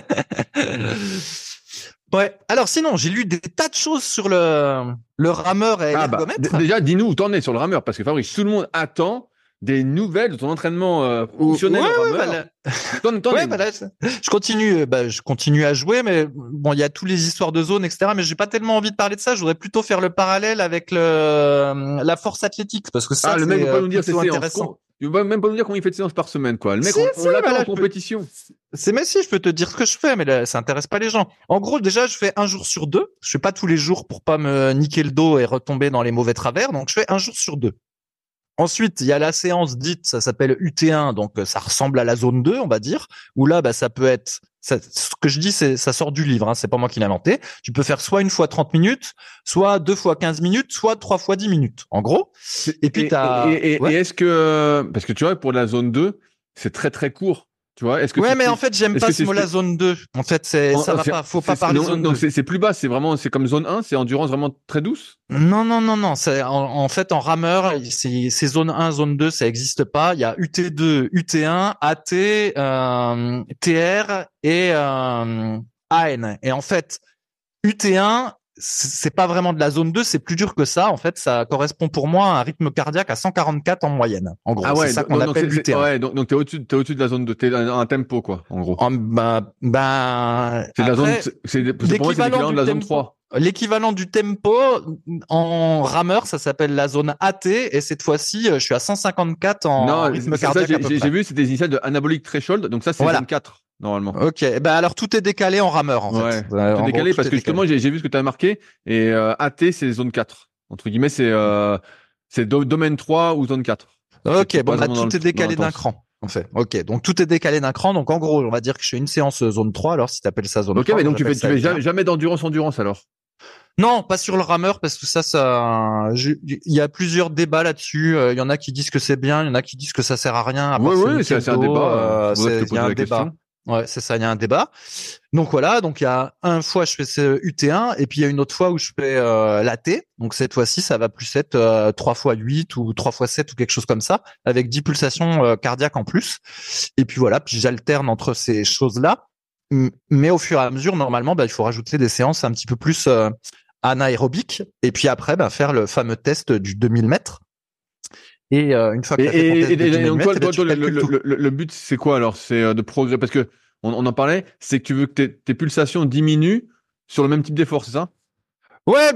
Ouais. Alors sinon, j'ai lu des tas de choses sur le le rameur et ah bah, Déjà, dis-nous où t'en es sur le rameur, parce que Fabrice, tout le monde attend des nouvelles de ton entraînement euh, fonctionnel ouais, ouais, ouais, bah je continue, euh, bah, je continue à jouer, mais bon, il y a toutes les histoires de zone, etc. Mais j'ai pas tellement envie de parler de ça. Je voudrais plutôt faire le parallèle avec le la force athlétique, parce que ça, ah, le mec pas nous dire c'est intéressant. Tu vas même pas nous dire combien il fait de séances par semaine, quoi. Le mec, on, l'attend en compétition. C'est mais si, je peux te dire ce que je fais, mais là, ça intéresse pas les gens. En gros, déjà, je fais un jour sur deux. Je fais pas tous les jours pour pas me niquer le dos et retomber dans les mauvais travers. Donc, je fais un jour sur deux. Ensuite, il y a la séance dite, ça s'appelle UT1, donc euh, ça ressemble à la zone 2, on va dire, où là, bah, ça peut être, ce que je dis, c'est ça sort du livre, hein, c'est pas moi qui l'ai inventé. Tu peux faire soit une fois 30 minutes, soit deux fois 15 minutes, soit trois fois 10 minutes, en gros. Et puis et, et est-ce que, parce que tu vois, pour la zone 2, c'est très très court. Tu vois, est-ce que ouais, mais en fait, j'aime pas ce mot-là zone 2. En fait, c'est ça va pas. Faut pas parler non, zone non, c'est plus bas. C'est vraiment, c'est comme zone 1. C'est endurance vraiment très douce. Non, non, non, non. C'est en, fait en rameur, c'est zone 1, zone 2, ça existe pas. Il y a UT2, UT1, AT, euh, TR et euh, AN. Et en fait, UT1, c'est pas vraiment de la zone 2, c'est plus dur que ça. En fait, ça correspond pour moi à un rythme cardiaque à 144 en moyenne. En gros, ah ouais, c'est ça qu'on appelle l'UT1. Ouais, donc, donc t'es au-dessus, t'es au-dessus de la zone 2, t'es dans un tempo, quoi, en gros. bah, bah, c'est la zone, c'est, l'équivalent de la zone 3. L'équivalent du tempo en rameur, ça s'appelle la zone AT, et cette fois-ci, je suis à 154 en non, rythme cardiaque. J'ai, j'ai vu, c'est des initiales de anabolic threshold, donc ça, c'est voilà. zone 4 normalement. Ok, ben alors tout est décalé en rameur en fait. Ouais, tout décalé parce que justement j'ai vu ce que tu as marqué et euh, AT c'est zone 4. Entre guillemets c'est euh, c'est domaine 3 ou zone 4. Ok, bon bah, tout est décalé d'un cran. En fait. Ok, donc tout est décalé d'un cran. Donc en gros, on va dire que je fais une séance euh, zone 3 alors si tu appelles ça zone Ok, mais donc tu fais, tu fais jamais, jamais d'endurance endurance alors? Non, pas sur le rameur parce que ça, ça, il y a plusieurs débats là-dessus. Euh, il y en a qui disent que c'est bien, il y en a qui disent que ça sert à rien. Oui, oui, c'est un débat. Euh, c'est un débat. Ouais, c'est ça, il y a un débat. Donc voilà, donc il y a un fois je fais ce UT1 et puis il y a une autre fois où je fais euh, l'AT. Donc cette fois-ci, ça va plus être euh, 3 fois 8 ou 3 fois 7 ou quelque chose comme ça avec 10 pulsations euh, cardiaques en plus. Et puis voilà, puis j'alterne entre ces choses-là. Mais au fur et à mesure, normalement, bah, il faut rajouter des séances un petit peu plus euh, anaérobiques et puis après bah, faire le fameux test du 2000 mètres et euh, une fois que le, but, c'est quoi alors? C'est euh, de progresser parce que on, en parlait, c'est que tu veux que tes, pulsations diminuent sur le même type d'effort, c'est ça? Ouais,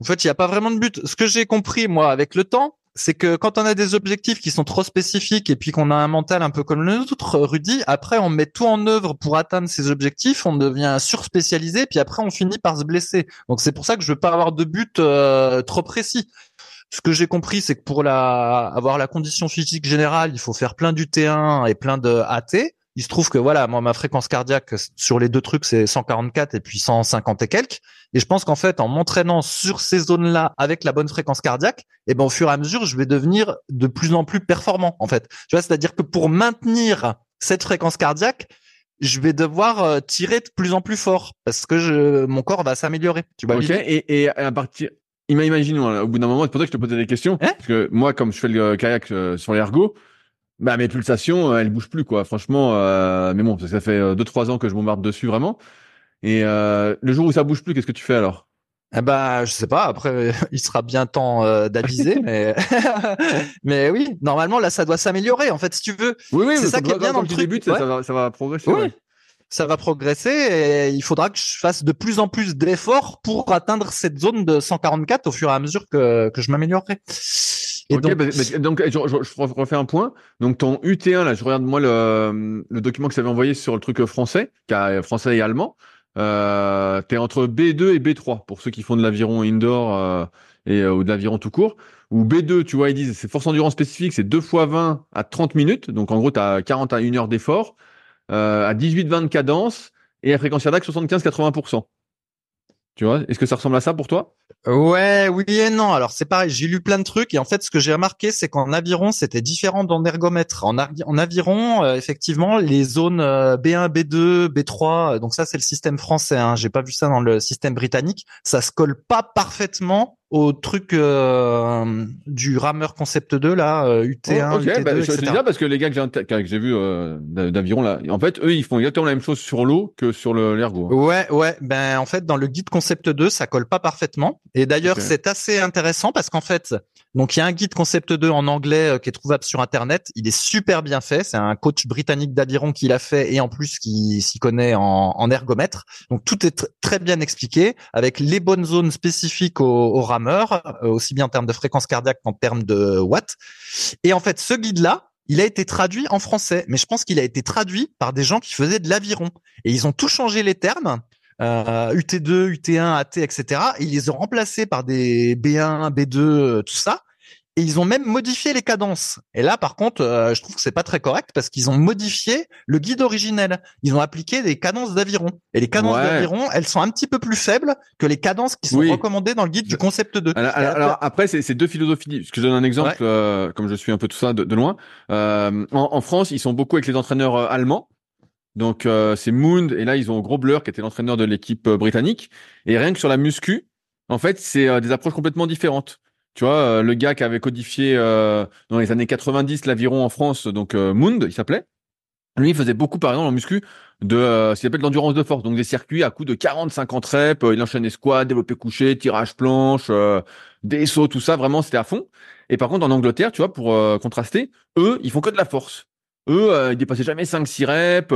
en fait, il n'y a pas vraiment de but. Ce que j'ai compris, moi, avec le temps, c'est que quand on a des objectifs qui sont trop spécifiques et puis qu'on a un mental un peu comme le nôtre, Rudy, après on met tout en œuvre pour atteindre ces objectifs, on devient surspécialisé, puis après on finit par se blesser. Donc c'est pour ça que je veux pas avoir de but euh, trop précis. Ce que j'ai compris, c'est que pour la, avoir la condition physique générale, il faut faire plein du T1 et plein de AT. Il se trouve que voilà, moi ma fréquence cardiaque sur les deux trucs c'est 144 et puis 150 et quelques. Et je pense qu'en fait en m'entraînant sur ces zones-là avec la bonne fréquence cardiaque, et eh ben au fur et à mesure je vais devenir de plus en plus performant en fait. Tu vois, c'est-à-dire que pour maintenir cette fréquence cardiaque, je vais devoir euh, tirer de plus en plus fort parce que je, mon corps va s'améliorer. Tu vois. Et à partir imaginons, hein, au bout d'un moment, c'est pour ça que je te posais des questions. Hein? Parce que moi, comme je fais le kayak euh, sur l'ergo, bah mes pulsations, euh, elles bougent plus quoi. Franchement, euh, mais bon, parce que ça fait deux trois ans que je bombarde dessus vraiment. Et euh, le jour où ça bouge plus, qu'est-ce que tu fais alors? Eh ben, je sais pas. Après, il sera bien temps euh, d'aviser, mais mais oui, normalement là, ça doit s'améliorer. En fait, si tu veux, Oui, oui, C'est ça qui est bien dans le truc, ouais. ça, va, ça va progresser. Oui. ouais. Ça va progresser et il faudra que je fasse de plus en plus d'efforts pour atteindre cette zone de 144 au fur et à mesure que que je m'améliorerai. Et Ok, donc, bah, bah, donc je, je- je refais un point. Donc ton UT1 là, je regarde moi le, le document que tu avais envoyé sur le truc euh, français, a français et allemand. Euh, t'es entre B2 et B3 pour ceux qui font de l'aviron indoor euh, et euh, ou de l'aviron tout court. Ou B2, tu vois, ils disent c'est force endurance spécifique, c'est 2 fois 20 à 30 minutes. Donc en gros, tu as 40 à 1 heure d'effort, euh, à 18-20 de cadence et à fréquence cardiaque 75-80%. Tu vois, est-ce que ça ressemble à ça pour toi? Ouais, oui et non. Alors c'est pareil, j'ai lu plein de trucs et en fait ce que j'ai remarqué c'est qu'en aviron c'était différent d'en ergomètre. En, aviron, euh, effectivement, les zones euh, B1, B2, B3, euh, donc ça c'est le système français. Hein, j'ai pas vu ça dans le système britannique. Ça se colle pas parfaitement au truc euh, du rameur concept 2 là, euh, UT1, Oh, ok, UT2, bah, je te etc. dis parce que les gars que j'ai que j'ai vus euh, d'a- d'aviron là, en fait, eux, ils font exactement la même chose sur l'eau que sur le l'ergo. hein. Ouais, ouais. Ben en fait, dans le guide concept 2, ça colle pas parfaitement. Et d'ailleurs, c'est assez intéressant parce qu'en fait, donc il y a un guide concept 2 en anglais euh, qui est trouvable sur internet. Il est super bien fait. C'est un coach britannique d'aviron qui l'a fait et en plus qui s'y connaît en, en ergomètre. Donc tout est tr- très bien expliqué avec les bonnes zones spécifiques aux, aux euh, aussi bien en termes de fréquence cardiaque qu'en termes de watts. Et en fait, ce guide-là, il a été traduit en français, mais je pense qu'il a été traduit par des gens qui faisaient de l'aviron. Et ils ont tout changé les termes, euh, UT2, UT1, AT, etc. Et ils les ont remplacés par des B1, B2, euh, tout ça. Et ils ont même modifié les cadences. Et là, par contre, euh, je trouve que c'est pas très correct parce qu'ils ont modifié le guide originel. Ils ont appliqué des cadences d'aviron. Et les cadences Ouais. d'aviron, elles sont un petit peu plus faibles que les cadences qui sont Oui. recommandées dans le guide du concept 2. Alors, alors- alors, après, c'est deux philosophies. Parce que je donne un exemple, euh, comme je suis un peu tout ça de, de loin. Euh, en, en France, ils sont beaucoup avec les entraîneurs euh, allemands. Donc euh, c'est Mound et là ils ont Gros Blur qui était l'entraîneur de l'équipe euh, britannique. Et rien que sur la muscu, en fait, c'est des approches complètement différentes. Tu vois, euh, le gars qui avait codifié euh, dans les années 90 l'aviron en France, donc euh, Mound, il s'appelait. Lui, faisait beaucoup, par exemple, en muscu, de euh, ce qu'il appelle l'endurance de force, donc des circuits à coups de 40-50 reps. euh, il enchaînait squat, développé couché, tirage planche, des sauts, tout ça. Vraiment, c'était à fond. Et par contre, en Angleterre, tu vois, pour contraster, eux, ils font que de la force. Eux, ils dépassaient jamais 5-6 reps.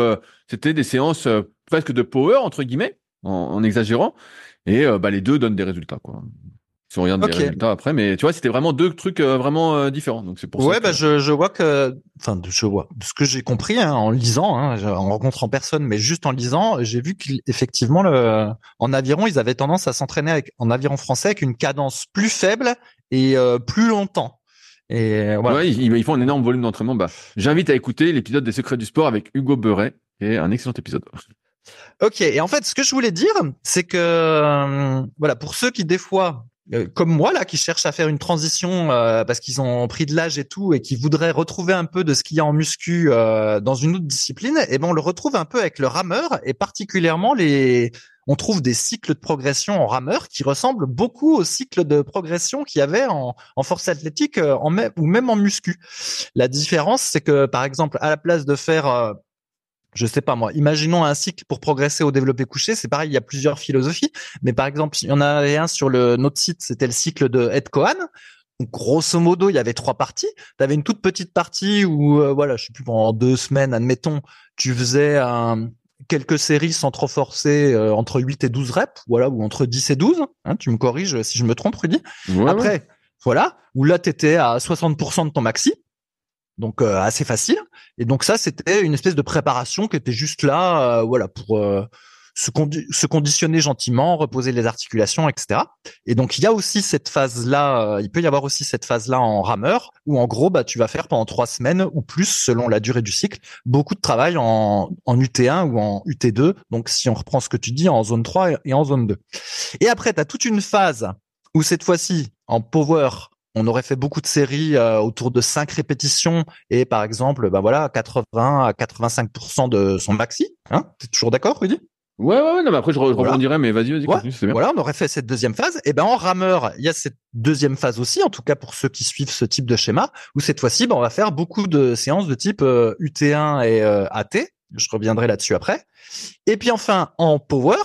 c'était des séances presque de power entre guillemets, en, en exagérant. Et bah, les deux donnent des résultats, quoi. Si on regarde Ok. les résultats après, mais tu vois, c'était vraiment deux trucs euh, vraiment euh, différents. Donc c'est pour Ouais, ça. bah que- je, je vois que, enfin, je vois de ce que j'ai compris hein, en lisant, hein, en rencontrant personne, mais juste en lisant, j'ai vu qu'effectivement, le, en aviron, ils avaient tendance à s'entraîner avec, en aviron français avec une cadence plus faible et euh, plus longtemps. Et voilà. Ouais, ils, ils font un énorme volume d'entraînement. Bah, j'invite à écouter l'épisode des secrets du sport avec Hugo Beuret, est un excellent épisode. Ok. Et en fait, ce que je voulais dire, c'est que euh, voilà, pour ceux qui des fois, euh, comme moi là, qui cherchent à faire une transition euh, parce qu'ils ont pris de l'âge et tout, et qui voudraient retrouver un peu de ce qu'il y a en muscu euh, dans une autre discipline, et ben on le retrouve un peu avec le rameur et particulièrement les on trouve des cycles de progression en rameur qui ressemblent beaucoup aux cycles de progression qu'il y avait en, en force athlétique euh, en ou même en muscu. La différence, c'est que par exemple, à la place de faire euh, je sais pas moi, imaginons un cycle pour progresser au développé couché, c'est pareil, il y a plusieurs philosophies, mais par exemple, il y en avait un sur le notre site, c'était le cycle de Ed Cohen. Donc, grosso modo, il y avait trois parties. Tu avais une toute petite partie où, euh, voilà, je sais plus, pendant deux semaines, admettons, tu faisais un, quelques séries sans trop forcer euh, entre 8 et 12 reps, voilà, ou entre 10 et 12. Hein, tu me corriges si je me trompe, Rudy. Ouais, Après, ouais. voilà, où là, tu étais à 60% de ton maxi. Donc euh, assez facile. Et donc ça, c'était une espèce de préparation qui était juste là, euh, voilà, pour euh, se, se conditionner gentiment, reposer les articulations, etc. Et donc il y a aussi cette phase-là, euh, il peut y avoir aussi cette phase-là en rameur, où en gros, bah tu vas faire pendant trois semaines ou plus, selon la durée du cycle, beaucoup de travail en, en UT1 ou en UT2. Donc si on reprend ce que tu dis, en zone 3 et en zone 2. Et après, tu as toute une phase où cette fois-ci, en power, on aurait fait beaucoup de séries euh, autour de 5 répétitions et par exemple, ben voilà, 80 à 85% de son maxi. Hein T'es toujours d'accord, Rudy? Ouais, ouais, non, mais après, je, re- je Voilà. rebondirai, mais vas-y, vas-y, Ouais, continue, c'est bien. Voilà, on aurait fait cette deuxième phase. Et ben en rameur, il y a cette deuxième phase aussi, en tout cas pour ceux qui suivent ce type de schéma, où cette fois-ci, ben, on va faire beaucoup de séances de type euh, UT1 et euh, AT. Je reviendrai là-dessus après. Et puis enfin, en power,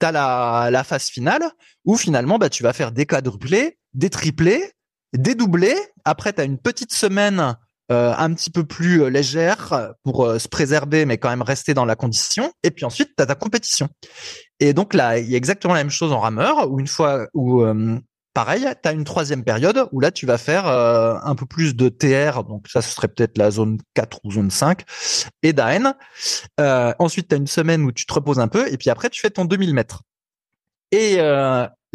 tu as la, la phase finale, où finalement, bah, tu vas faire des quadruplés, des triplés, des doublés. Après, tu as une petite semaine euh, un petit peu plus euh, légère pour euh, se préserver, mais quand même rester dans la condition. Et puis ensuite, tu as ta compétition. Et donc là, il y a exactement la même chose en rameur, où une fois où pareil, tu as une troisième période où là tu vas faire un peu plus de TR, donc ça ce serait peut-être la zone 4 ou zone 5, et d'AN. Ensuite, tu as une semaine où tu te reposes un peu, et puis après tu fais ton 2000 mètres. Et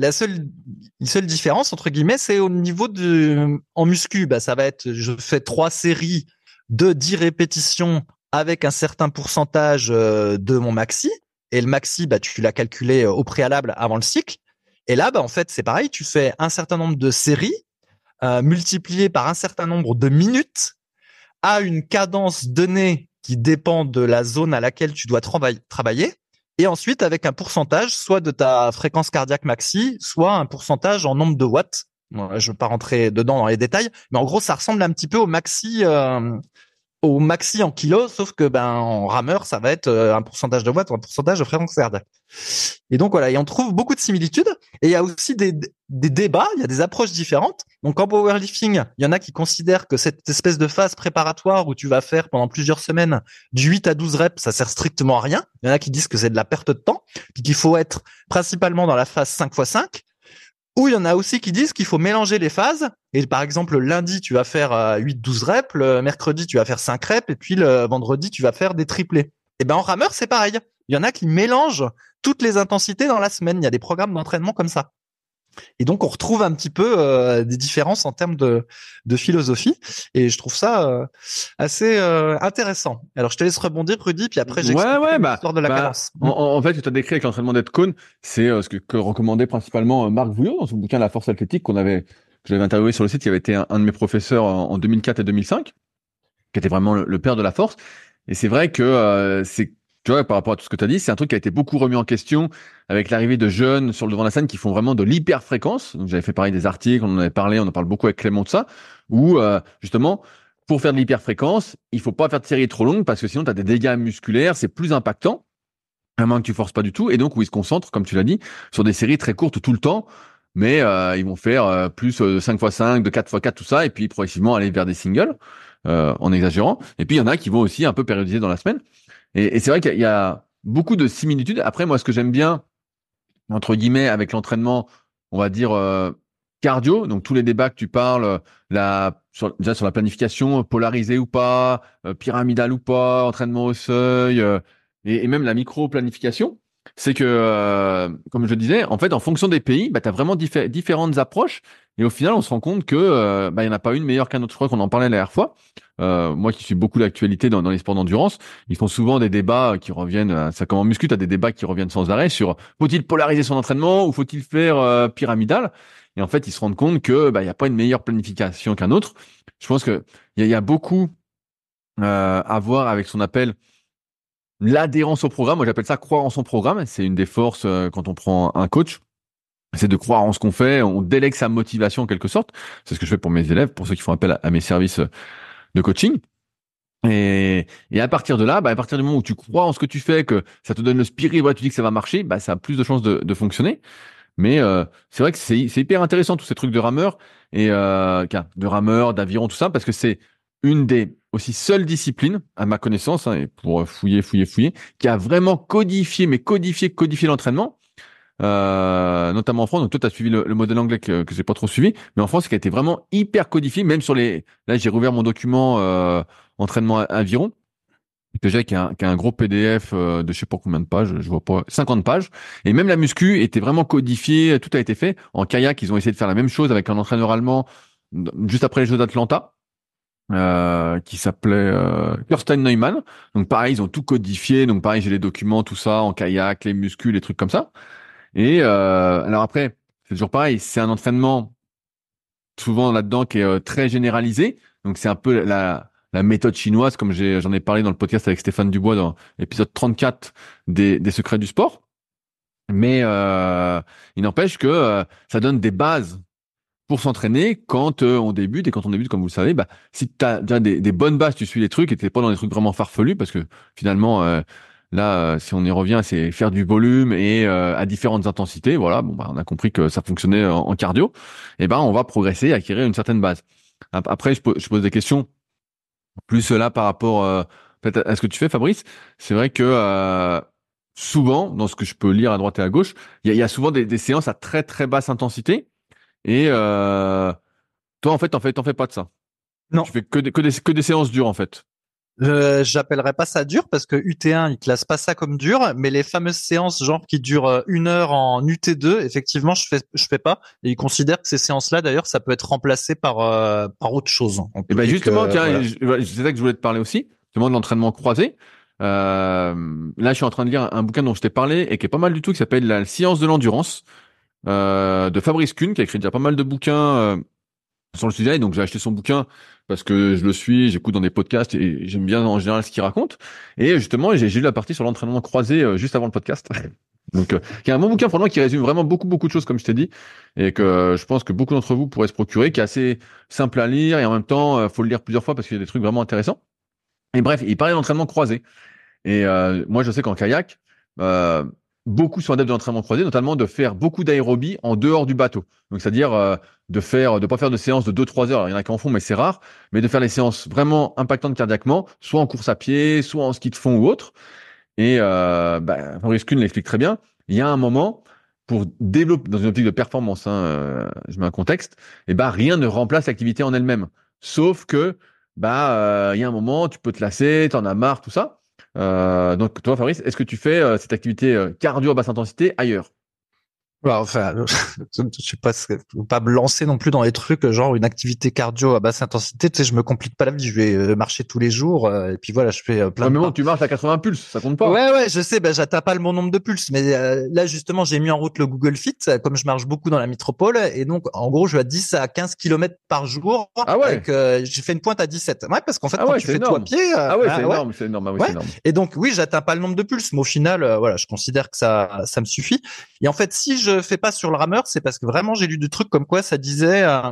la seule, différence entre guillemets, c'est au niveau de en muscu, bah ça va être, je fais trois séries de 10 répétitions avec un certain pourcentage euh, de mon maxi. Et le maxi, bah, tu l'as calculé euh, au préalable avant le cycle. Et là, bah, en fait, c'est pareil. Tu fais un certain nombre de séries euh, multipliées par un certain nombre de minutes à une cadence donnée qui dépend de la zone à laquelle tu dois trava- travailler. Et ensuite, avec un pourcentage, soit de ta fréquence cardiaque maxi, soit un pourcentage en nombre de watts. Je ne veux pas rentrer dedans dans les détails, mais en gros, ça ressemble un petit peu au maxi, euh, au maxi en kilos, sauf que ben en rameur, ça va être euh, un pourcentage de watts ou un pourcentage de fréquence cardiaque. Et donc voilà, et on trouve beaucoup de similitudes. Et il y a aussi des, des débats, il y a des approches différentes. Donc en powerlifting, il y en a qui considèrent que cette espèce de phase préparatoire où tu vas faire pendant plusieurs semaines du 8 à 12 reps, ça sert strictement à rien. Il y en a qui disent que c'est de la perte de temps, puis qu'il faut être principalement dans la phase 5 x 5. Ou il y en a aussi qui disent qu'il faut mélanger les phases. Et par exemple, le lundi, tu vas faire euh, 8-12 reps, le mercredi, tu vas faire 5 reps, et puis le vendredi, tu vas faire des triplés. Et ben en rameur, c'est pareil. Il y en a qui mélangent toutes les intensités dans la semaine. Il y a des programmes d'entraînement comme ça. Et donc on retrouve un petit peu euh, des différences en termes de, de philosophie. Et je trouve ça euh, assez euh, intéressant. Alors je te laisse rebondir, Rudy, puis après Ouais, j'explique ouais, bah, l'histoire de la bah, cadence. En, fait, ce que tu as décrit avec l'entraînement d'être cône, c'est ce que, que recommandait principalement Marc Vouillot dans son bouquin La force athlétique qu'on avait, que j'avais interviewé sur le site, qui avait été un, un de mes professeurs en, en 2004 et 2005, qui était vraiment le, le père de la force. Et c'est vrai que c'est, tu vois, par rapport à tout ce que tu as dit, c'est un truc qui a été beaucoup remis en question avec l'arrivée de jeunes sur le devant de la scène qui font vraiment de l'hyperfréquence. Donc j'avais fait pareil des articles, on en avait parlé, on en parle beaucoup avec Clément de ça, où euh, justement, pour faire de l'hyperfréquence, il faut pas faire de séries trop longues parce que sinon tu as des dégâts musculaires, c'est plus impactant à moins que tu forces pas du tout, et donc où ils se concentrent, comme tu l'as dit, sur des séries très courtes tout le temps, mais euh, ils vont faire euh, plus euh, de 5 x 5, de 4 x 4, tout ça, et puis progressivement aller vers des singles, euh, en exagérant. Et puis il y en a qui vont aussi un peu périodiser dans la semaine. Et, c'est vrai qu'il y a- beaucoup de similitudes. Après, moi, ce que j'aime bien, entre guillemets, avec l'entraînement, on va dire euh, cardio, donc tous les débats que tu parles, euh, la, sur, déjà sur la planification, polarisée ou pas, euh, pyramidale ou pas, entraînement au seuil, euh, et même la micro-planification, c'est que, euh, comme je disais, en fait, en fonction des pays, bah, tu as vraiment diffé- différentes approches. Et au final, on se rend compte que euh, bah, il n'y en a pas une meilleure qu'un autre. Je crois qu'on en parlait la dernière fois. Euh, moi qui suis beaucoup l'actualité dans, les sports d'endurance, ils font souvent des débats qui reviennent, euh, ça comme en muscu, tu des débats qui reviennent sans arrêt sur faut-il polariser son entraînement ou faut-il faire euh, pyramidal? Et en fait, ils se rendent compte que bah, il n'y a pas une meilleure planification qu'un autre. Je pense que il y, a- il y a beaucoup euh, à voir avec son appel l'adhérence au programme. Moi, j'appelle ça croire en son programme. C'est une des forces euh, quand on prend un coach. C'est de croire en ce qu'on fait. On délègue sa motivation en quelque sorte. C'est ce que je fais pour mes élèves, pour ceux qui font appel à, mes services euh, de coaching. Et, et à partir de là, bah, à partir du moment où tu crois en ce que tu fais, que ça te donne le spirit, ouais, tu dis que ça va marcher, bah, ça a plus de chances de, de fonctionner. Mais euh, c'est vrai que c'est hyper intéressant tous ces trucs de rameur et euh, de rameur, d'aviron, tout ça, parce que c'est une des aussi seules disciplines, à ma connaissance, hein, et pour fouiller, fouiller, fouiller, qui a vraiment codifié, mais codifié, codifié l'entraînement, euh, notamment en France. Donc toi, tu as suivi le, le modèle anglais que, que j'ai pas trop suivi, mais en France, qui a été vraiment hyper codifié, même sur les. Là, j'ai rouvert mon document euh, entraînement aviron que j'ai, qui a, un- qui a un gros PDF euh, de je sais pas combien de pages, je vois pas, 50 pages. Et même la muscu était vraiment codifiée, tout a été fait. En kayak, ils ont essayé de faire la même chose avec un entraîneur allemand juste après les Jeux d'Atlanta. Euh, qui s'appelait euh, Kirsten Neumann. Donc pareil, ils ont tout codifié. Donc pareil, j'ai les documents, tout ça en kayak, les muscles, les trucs comme ça. Et euh, alors après, c'est toujours pareil. C'est un entraînement souvent là-dedans qui est euh, très généralisé. Donc c'est un peu la la méthode chinoise, comme j'en ai, parlé dans le podcast avec Stéphane Dubois dans l'épisode 34 des, des secrets du sport. Mais euh, il n'empêche que ça donne des bases pour s'entraîner quand euh, on débute. Et quand on débute comme vous le savez bah si tu as déjà des, bonnes bases tu suis les trucs et t'es pas dans des trucs vraiment farfelus parce que finalement euh, là euh, si on y revient c'est faire du volume et à différentes intensités. Voilà bon bah on a compris que ça fonctionnait en, cardio. Et ben on va progresser acquérir une certaine base. Après je, pose des questions plus là par rapport à ce que tu fais Fabrice. C'est vrai que souvent dans ce que je peux lire à droite et à gauche il y a, souvent des séances à très très basse intensité et euh, toi, en fait, en fait, t'en fais pas de ça. Non. Tu fais que des, que des, que des séances dures, en fait. Euh, J'appellerais pas ça dur parce que UT1 il classe pas ça comme dur, mais les fameuses séances genre qui durent euh, une heure en UT2, effectivement je fais je fais pas et ils considèrent que ces séances-là d'ailleurs ça peut être remplacé par euh, par autre chose. Et eh ben justement tiens, c'est ça que je voulais te parler aussi, justement de l'entraînement croisé. Euh, là je suis en train de lire un, bouquin dont je t'ai parlé et qui est pas mal du tout qui s'appelle la science de l'endurance de Fabrice Kuhn, qui a écrit déjà pas mal de bouquins euh, sur le sujet. Donc j'ai acheté son bouquin parce que je le suis, j'écoute dans des podcasts et j'aime bien en général ce qu'il raconte. Et justement, j'ai lu la partie sur l'entraînement croisé euh, juste avant le podcast. Donc, euh, qui est un bon bouquin, moi qui résume vraiment beaucoup, beaucoup de choses, comme je t'ai dit, et que je pense que beaucoup d'entre vous pourraient se procurer, qui est assez simple à lire, et en même temps, faut le lire plusieurs fois parce qu'il y a des trucs vraiment intéressants. Et bref, il parlait d'entraînement croisé. Et moi, je sais qu'en kayak, beaucoup sont adeptes de l'entraînement croisé, notamment de faire beaucoup d'aérobie en dehors du bateau. Donc, c'est-à-dire euh, de faire, de pas faire de séances de 2-3 heures. il y en a qui en font, mais c'est rare. Mais de faire des séances vraiment impactantes cardiaquement, soit en course à pied, soit en ski de fond ou autre. Et euh, bah, Fabrice Kuhn l'explique très bien. Il y a un moment pour développer dans une optique de performance, hein, euh, je mets un contexte, et bah rien ne remplace l'activité en elle-même. Sauf que bah euh, il y a un moment, tu peux te lasser, t'en as marre, tout ça. Euh, donc toi, Fabrice, est-ce que tu fais euh, cette activité euh, cardio à basse intensité ailleurs? Enfin, je suis pas, pas me lancer non plus dans les trucs genre une activité cardio à basse intensité. Tu sais, je me complique pas la vie. Je vais euh, marcher tous les jours euh, et puis voilà, je fais euh, plein. Ouais, mais bon, tu marches à 80 pulses, ça compte pas. Ouais, ouais, je sais. Ben, j'atteins pas le bon nombre de pulses, mais là justement, j'ai mis en route le Google Fit comme je marche beaucoup dans la métropole et donc en gros, je vais à 10 à 15 km par jour. Ah ouais. j'ai fait une pointe à 17. Ouais, parce qu'en fait, ah quand tu fais tout à pied. ah ouais, c'est énorme, c'est énorme. Ah ouais, énorme. Et donc oui, j'atteins pas le nombre de pulses, mais au final, voilà, je considère que ça, ça me suffit. Et en fait, si je fais pas sur le c'est parce que vraiment j'ai lu des trucs comme quoi ça disait euh,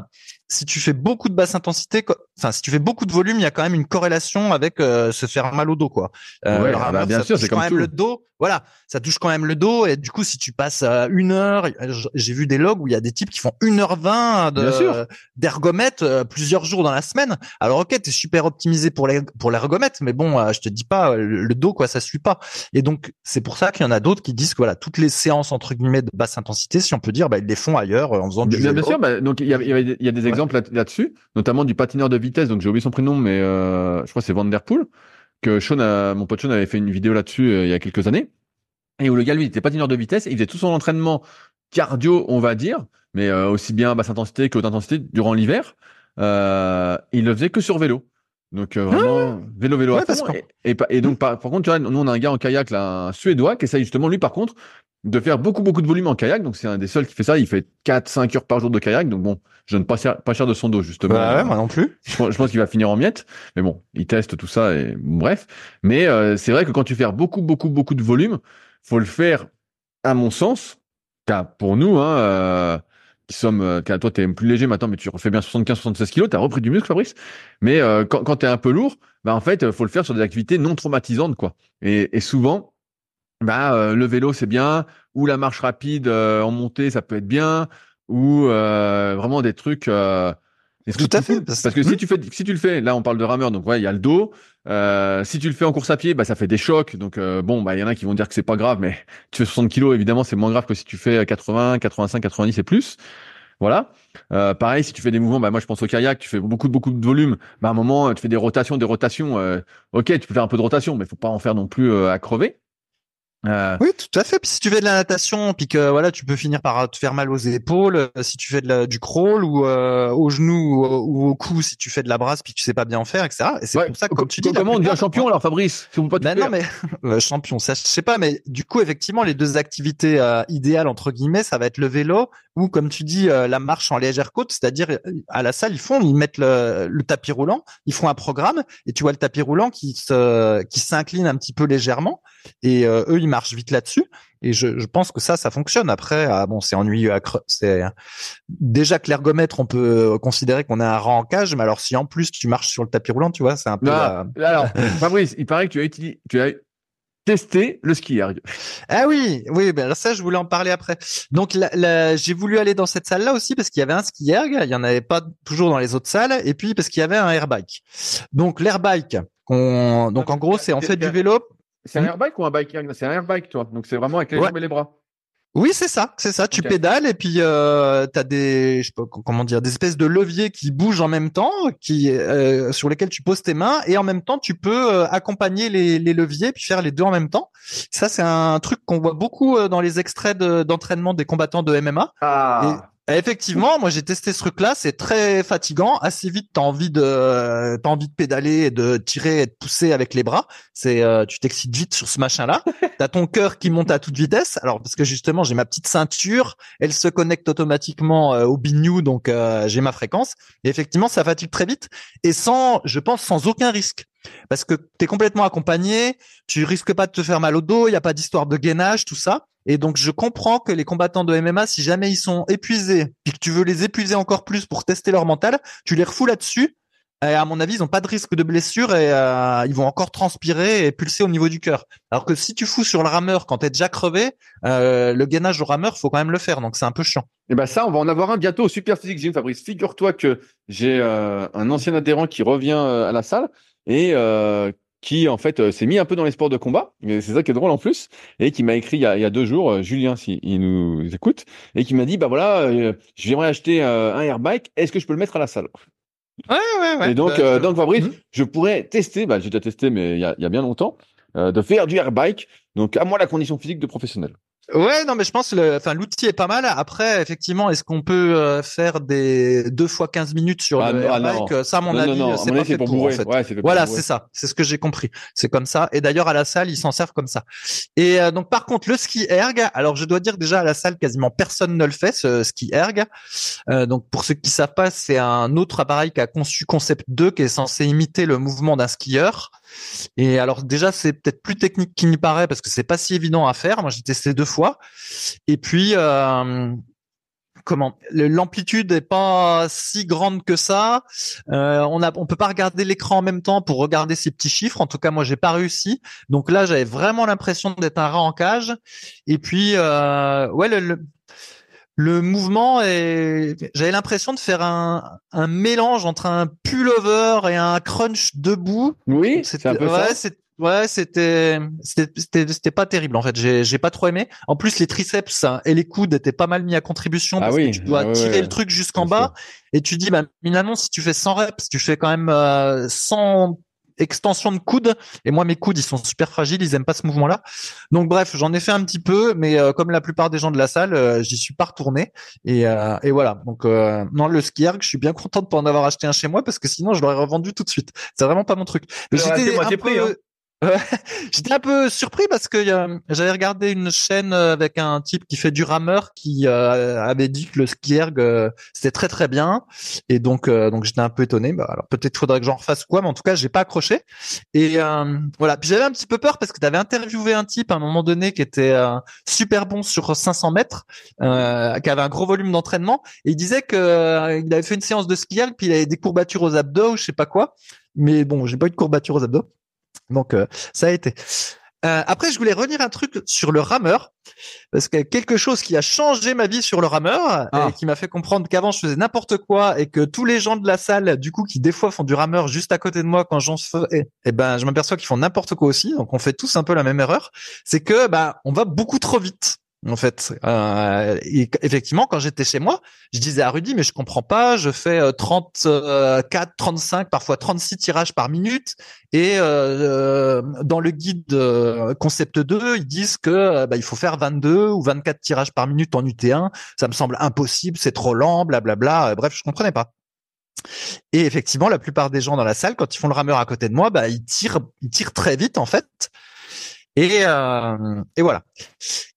si tu fais beaucoup de basse intensité, enfin si tu fais beaucoup de volume, il y a quand même une corrélation avec euh, se faire mal au dos, quoi. Euh, ah bah, bien sûr, c'est quand même le dos. Voilà, ça touche quand même le dos et du coup, si tu passes une heure, j'ai vu des logs où il y a des types qui font 1h20 de d'ergomètre euh, plusieurs jours dans la semaine. Alors ok, t'es super optimisé pour les pour l'ergomètre, mais bon, euh, je te dis pas le, dos quoi, ça suit pas. Et donc c'est pour ça qu'il y en a d'autres qui disent que voilà, toutes les séances entre guillemets de basse intensité, si on peut dire, bah, ils les font ailleurs en faisant du bien, Bien sûr, bah, donc il y a, y a des exemples là-dessus, notamment du patineur de vitesse. Donc j'ai oublié son prénom, mais euh, je crois que c'est Van Der Poel, que Sean, mon pote Sean avait fait une vidéo là-dessus euh, il y a quelques années, et où le gars lui était patineur de vitesse, et il faisait tout son entraînement cardio, on va dire, mais euh, aussi bien basse intensité que haute intensité durant l'hiver. il le faisait que sur vélo. Donc vraiment ah vélo vélo à fond. Et, et, donc par, contre tu vois nous on a un gars en kayak là un suédois qui essaye justement lui par contre de faire beaucoup beaucoup de volume en kayak. Donc c'est un des seuls qui fait ça. Il fait 4-5 heures par jour de kayak. Donc bon, je ne pas cher, pas cher de son dos justement. Bah ouais, moi non plus. Je, pense qu'il va finir en miettes. Mais bon, il teste tout ça et bref. Mais euh, c'est vrai que quand tu fais beaucoup beaucoup beaucoup de volume, faut le faire à mon sens. Car pour nous, hein, euh, qui sommes, euh, toi t'es plus léger maintenant, mais tu refais bien 75-76 kilos, t'as repris du muscle, Fabrice. Mais euh, quand, quand t'es un peu lourd, bah en fait, faut le faire sur des activités non traumatisantes, quoi. Et, souvent, bah euh, le vélo c'est bien, ou la marche rapide euh, en montée ça peut être bien, ou euh, vraiment des trucs. Tout à fait. Parce, que si tu fais, si tu le fais, là on parle de rameur, donc ouais il y a le dos. si tu le fais en course à pied, bah ça fait des chocs. Donc bon bah il y en a qui vont dire que c'est pas grave, mais tu fais 60 kilos évidemment c'est moins grave que si tu fais 80, 85, 90 et plus. Voilà. Euh, pareil, si tu fais des mouvements, bah moi je pense au kayak, tu fais beaucoup beaucoup de volume. Bah à un moment, tu fais des rotations, des rotations. ok, tu peux faire un peu de rotation, mais faut pas en faire non plus à crever. Euh... Oui, tout à fait. Puis si tu fais de la natation, puis que voilà, tu peux finir par te faire mal aux épaules. Euh, si tu fais de la, du crawl ou euh, au genou ou, au cou, si tu fais de la brasse, puis que tu sais pas bien faire, etc. Et c'est pour ça que comme tu dis, comment on devient champion alors, Fabrice si pas ben Non, mais euh, champion, ça je sais pas. Mais du coup, effectivement, les deux activités euh, idéales entre guillemets, ça va être le vélo ou comme tu dis la marche en légère côte, c'est-à-dire à la salle ils font, ils mettent le, le, tapis roulant, ils font un programme et tu vois le tapis roulant qui se qui s'incline un petit peu légèrement et eux ils marchent vite là-dessus. Et je, je, pense que ça, ça fonctionne. Après, ah bon, c'est ennuyeux. C'est déjà que l'ergomètre, on peut considérer qu'on a un rang en cage, mais alors si en plus tu marches sur le tapis roulant, tu vois, c'est un peu. Alors, Fabrice, il paraît que tu as utilisé, tu as testé le ski erg. Ah oui, oui, ben ça je voulais en parler après. Donc j'ai voulu aller dans cette salle-là aussi parce qu'il y avait un ski erg, il y en avait pas toujours dans les autres salles, et puis parce qu'il y avait un airbike. Donc l'airbike, donc en gros c'est en fait du vélo c'est un hmm. airbike ou un bike C'est un airbike, toi. Donc c'est vraiment avec les jambes et les bras. Oui, c'est ça, c'est ça. Tu pédales et puis euh, tu as des, je sais pas comment dire, des espèces de leviers qui bougent en même temps, qui euh, sur lesquels tu poses tes mains et en même temps tu peux euh, accompagner les, les leviers puis faire les deux en même temps. Ça, c'est un truc qu'on voit beaucoup euh, dans les extraits d'entraînement des combattants de MMA. Ah. Effectivement, moi j'ai testé ce truc-là, c'est très fatigant. Assez vite, t'as envie de, t'as envie de pédaler et de tirer et de pousser avec les bras. C'est, euh, tu t'excites vite sur ce machin-là. T'as ton cœur qui monte à toute vitesse. Alors parce que justement j'ai ma petite ceinture, elle se connecte automatiquement euh, au bignou, donc euh, j'ai ma fréquence. Et effectivement, ça fatigue très vite et sans, je pense, sans aucun risque parce que tu es complètement accompagné, tu risques pas de te faire mal au dos, il y a pas d'histoire de gainage, tout ça. Et donc je comprends que les combattants de MMA, si jamais ils sont épuisés, puis que tu veux les épuiser encore plus pour tester leur mental, tu les refous là-dessus. Et à mon avis, ils ont pas de risque de blessure et euh, ils vont encore transpirer et pulser au niveau du cœur. Alors que si tu fous sur le rameur quand t'es déjà crevé, euh, le gainage au rameur, faut quand même le faire. Donc c'est un peu chiant. Et eh ben ça, on va en avoir un bientôt au Super Physique Gym, Fabrice. Figure-toi que j'ai euh, un ancien adhérent qui revient à la salle et euh, qui en fait euh, s'est mis un peu dans les sports de combat, c'est ça qui est drôle en plus, et qui m'a écrit il y, a, il y a, deux jours, euh, Julien s'il il nous écoute, et qui m'a dit bah voilà, euh, j'aimerais acheter un airbike, est-ce que je peux le mettre à la salle? Ouais ouais ouais. Et donc bah, donc Fabrice, mhm. je pourrais tester, bah j'ai déjà testé mais il y a, il y a bien longtemps, de faire du airbike, donc à moi la condition physique de professionnel. Ouais, non, mais je pense le, enfin, l'outil est pas mal. Après, effectivement, est-ce qu'on peut euh, faire des deux fois 15 minutes sur ah, le ah, Ça, à mon avis, c'est pas fait pour, en fait. voilà, c'est ça. C'est ce que j'ai compris. C'est comme ça. Et d'ailleurs, à la salle, ils s'en servent comme ça. Et euh, donc, par contre, le ski erg. Alors, je dois dire déjà à la salle, quasiment personne ne le fait, ce ski erg. Euh, donc, pour ceux qui savent pas, c'est un autre appareil qui a conçu Concept 2, qui est censé imiter le mouvement d'un skieur. Et alors déjà, c'est peut-être plus technique qu'il n'y paraît parce que c'est pas si évident à faire. Moi, j'ai testé deux fois. Et puis, euh, comment l'amplitude est pas si grande que ça. Euh, on a, on peut pas regarder l'écran en même temps pour regarder ces petits chiffres. En tout cas, moi, j'ai pas réussi. Donc là, j'avais vraiment l'impression d'être un rat en cage. Et puis, euh, ouais, le le mouvement est, j'avais l'impression de faire un, un mélange entre un pullover et un crunch debout. Oui, c'est un peu ouais, ça. Ouais, c'était c'était c'était pas terrible en fait. J'ai j'ai pas trop aimé. En plus, les triceps et les coudes étaient pas mal mis à contribution ah parce que tu dois tirer le truc jusqu'en bas et tu dis bah finalement si tu fais 100 reps, tu fais quand même euh, 100 extension de coude. Et moi, mes coudes, ils sont super fragiles, ils aiment pas ce mouvement-là. Donc bref, j'en ai fait un petit peu, mais euh, comme la plupart des gens de la salle, euh, j'y suis pas retourné. Et, euh, et voilà. Donc non, le ski erg, je suis bien content de pas en avoir acheté un chez moi parce que sinon, je l'aurais revendu tout de suite. C'est vraiment pas mon truc. J'étais un peu... Hein. J'étais un peu surpris parce que j'avais regardé une chaîne avec un type qui fait du rameur qui euh, avait dit que le ski erg euh, c'était très très bien et donc euh, donc j'étais un peu étonné. Bah, alors peut-être faudrait que j'en refasse quoi, mais en tout cas j'ai pas accroché. Et voilà. Puis j'avais un petit peu peur parce que tu avais interviewé un type à un moment donné qui était super bon sur 500 mètres, qui avait un gros volume d'entraînement et il disait que il avait fait une séance de ski erg puis il avait des courbatures aux abdos ou je sais pas quoi. Mais bon, j'ai pas eu de courbatures aux abdos. Donc euh, ça a été. Euh, après, je voulais revenir un truc sur le rameur, parce que quelque chose qui a changé ma vie sur le rameur, et ah. qui m'a fait comprendre qu'avant je faisais n'importe quoi, et que tous les gens de la salle, du coup, qui des fois font du rameur juste à côté de moi quand j'en fais, eh, eh ben, je m'aperçois qu'ils font n'importe quoi aussi, donc on fait tous un peu la même erreur, c'est que bah on va beaucoup trop vite en fait. Euh, effectivement, quand j'étais chez moi, je disais à Rudy, mais je comprends pas, je fais 34, 35, parfois 36 tirages par minute, et euh, dans le guide euh, Concept 2, ils disent que bah, il faut faire 22 ou 24 tirages par minute en UT1. Ça me semble impossible, c'est trop lent, blablabla. Bref, je comprenais pas. Et effectivement, la plupart des gens dans la salle, quand ils font le rameur à côté de moi, bah, ils tirent, ils tirent très vite en fait. Et, euh, et voilà.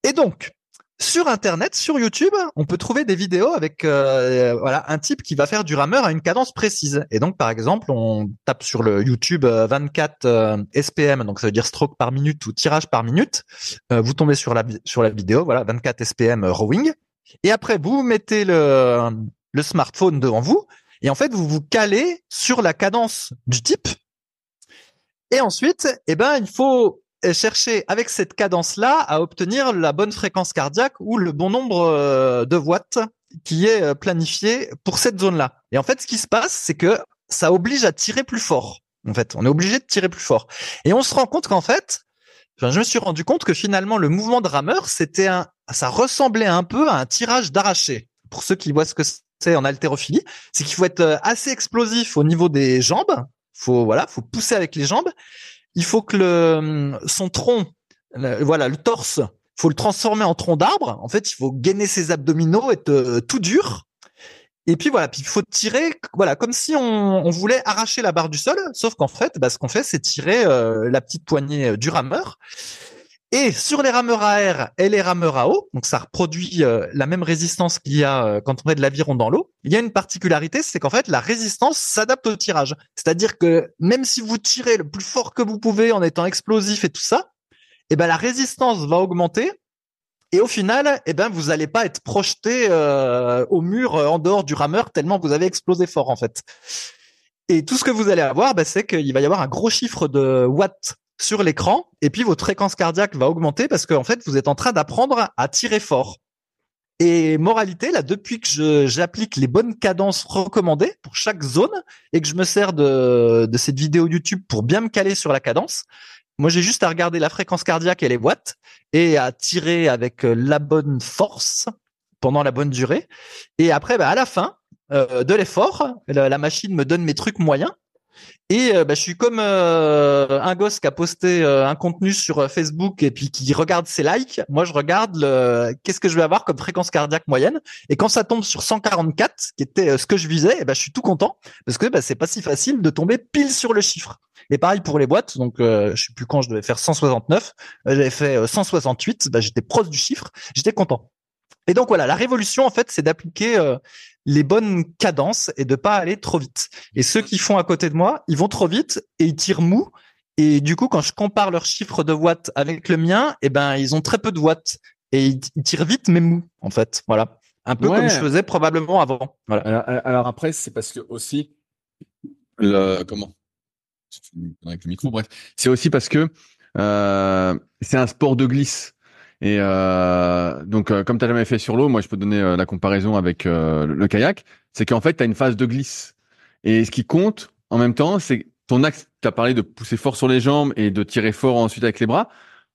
Et donc, sur Internet, sur YouTube, on peut trouver des vidéos avec euh, voilà un type qui va faire du rameur à une cadence précise. Et donc, par exemple, on tape sur le YouTube 24 euh, SPM, donc ça veut dire stroke par minute ou tirage par minute. vous tombez sur la sur la vidéo, voilà 24 SPM rowing. Et après, vous mettez le le smartphone devant vous et en fait, vous vous calez sur la cadence du type. Et ensuite, eh ben, il faut chercher avec cette cadence-là à obtenir la bonne fréquence cardiaque ou le bon nombre euh, de watts qui est euh, planifié pour cette zone-là. Et en fait, ce qui se passe, c'est que ça oblige à tirer plus fort. En fait, on est obligé de tirer plus fort. Et on se rend compte qu'en fait, je me suis rendu compte que finalement, le mouvement de rameur, c'était un, ça ressemblait un peu à un tirage d'arraché. Pour ceux qui voient ce que c'est en haltérophilie, c'est qu'il faut être euh, assez explosif au niveau des jambes. Faut, voilà, faut pousser avec les jambes il faut que le, son tronc, voilà, le torse, faut le transformer en tronc d'arbre. En fait, il faut gainer ses abdominaux, être euh, tout dur. Et puis voilà, puis il faut tirer, voilà, comme si on, voulait arracher la barre du sol, sauf qu'en fait, bah, ce qu'on fait, c'est tirer euh, la petite poignée euh, du rameur. Et sur les rameurs à air et les rameurs à eau, donc ça reproduit euh, la même résistance qu'il y a euh, quand on met de l'aviron dans l'eau. Il y a une particularité, c'est qu'en fait la résistance s'adapte au tirage. C'est-à-dire que même si vous tirez le plus fort que vous pouvez en étant explosif et tout ça, eh ben la résistance va augmenter et au final, eh ben vous allez pas être projeté euh, au mur en dehors du rameur tellement vous avez explosé fort en fait. Et tout ce que vous allez avoir, ben, c'est qu'il va y avoir un gros chiffre de watts sur l'écran et puis votre fréquence cardiaque va augmenter parce qu'en fait vous êtes en train d'apprendre à tirer fort. Et moralité, là, depuis que j'applique les bonnes cadences recommandées pour chaque zone et que je me sers de, cette vidéo YouTube pour bien me caler sur la cadence, moi j'ai juste à regarder la fréquence cardiaque et les watts et à tirer avec la bonne force pendant la bonne durée. Et après, bah, à la fin euh, de l'effort, la machine me donne mes trucs moyens et euh, bah, je suis comme euh, un gosse qui a posté euh, un contenu sur Facebook et puis qui regarde ses likes. Moi, je regarde le qu'est-ce que je vais avoir comme fréquence cardiaque moyenne. Et quand ça tombe sur 144, qui était ce que je visais, ben, je suis tout content parce que bah, c'est pas si facile de tomber pile sur le chiffre. Et pareil pour les boîtes. Donc, je sais plus quand je devais faire 169. J'avais fait 168. Bah, j'étais proche du chiffre. J'étais content. Et donc voilà, la révolution en fait, c'est d'appliquer les bonnes cadences et de pas aller trop vite. Et ceux qui font à côté de moi, ils vont trop vite et ils tirent mou. Et du coup, quand je compare leur chiffre de watts avec le mien, eh ben, ils ont très peu de watts et ils, tirent vite mais mou, en fait. Voilà. Un peu comme je faisais probablement avant. Voilà. Alors, après, c'est parce que aussi, le, comment? Avec le micro, bref. C'est aussi parce que, euh, c'est un sport de glisse. Et euh, donc, euh, comme tu n'as jamais fait sur l'eau, moi, je peux donner euh, la comparaison avec le, kayak. C'est qu'en fait, tu as une phase de glisse. Et ce qui compte, en même temps, c'est ton axe. Tu as parlé de pousser fort sur les jambes et de tirer fort ensuite avec les bras.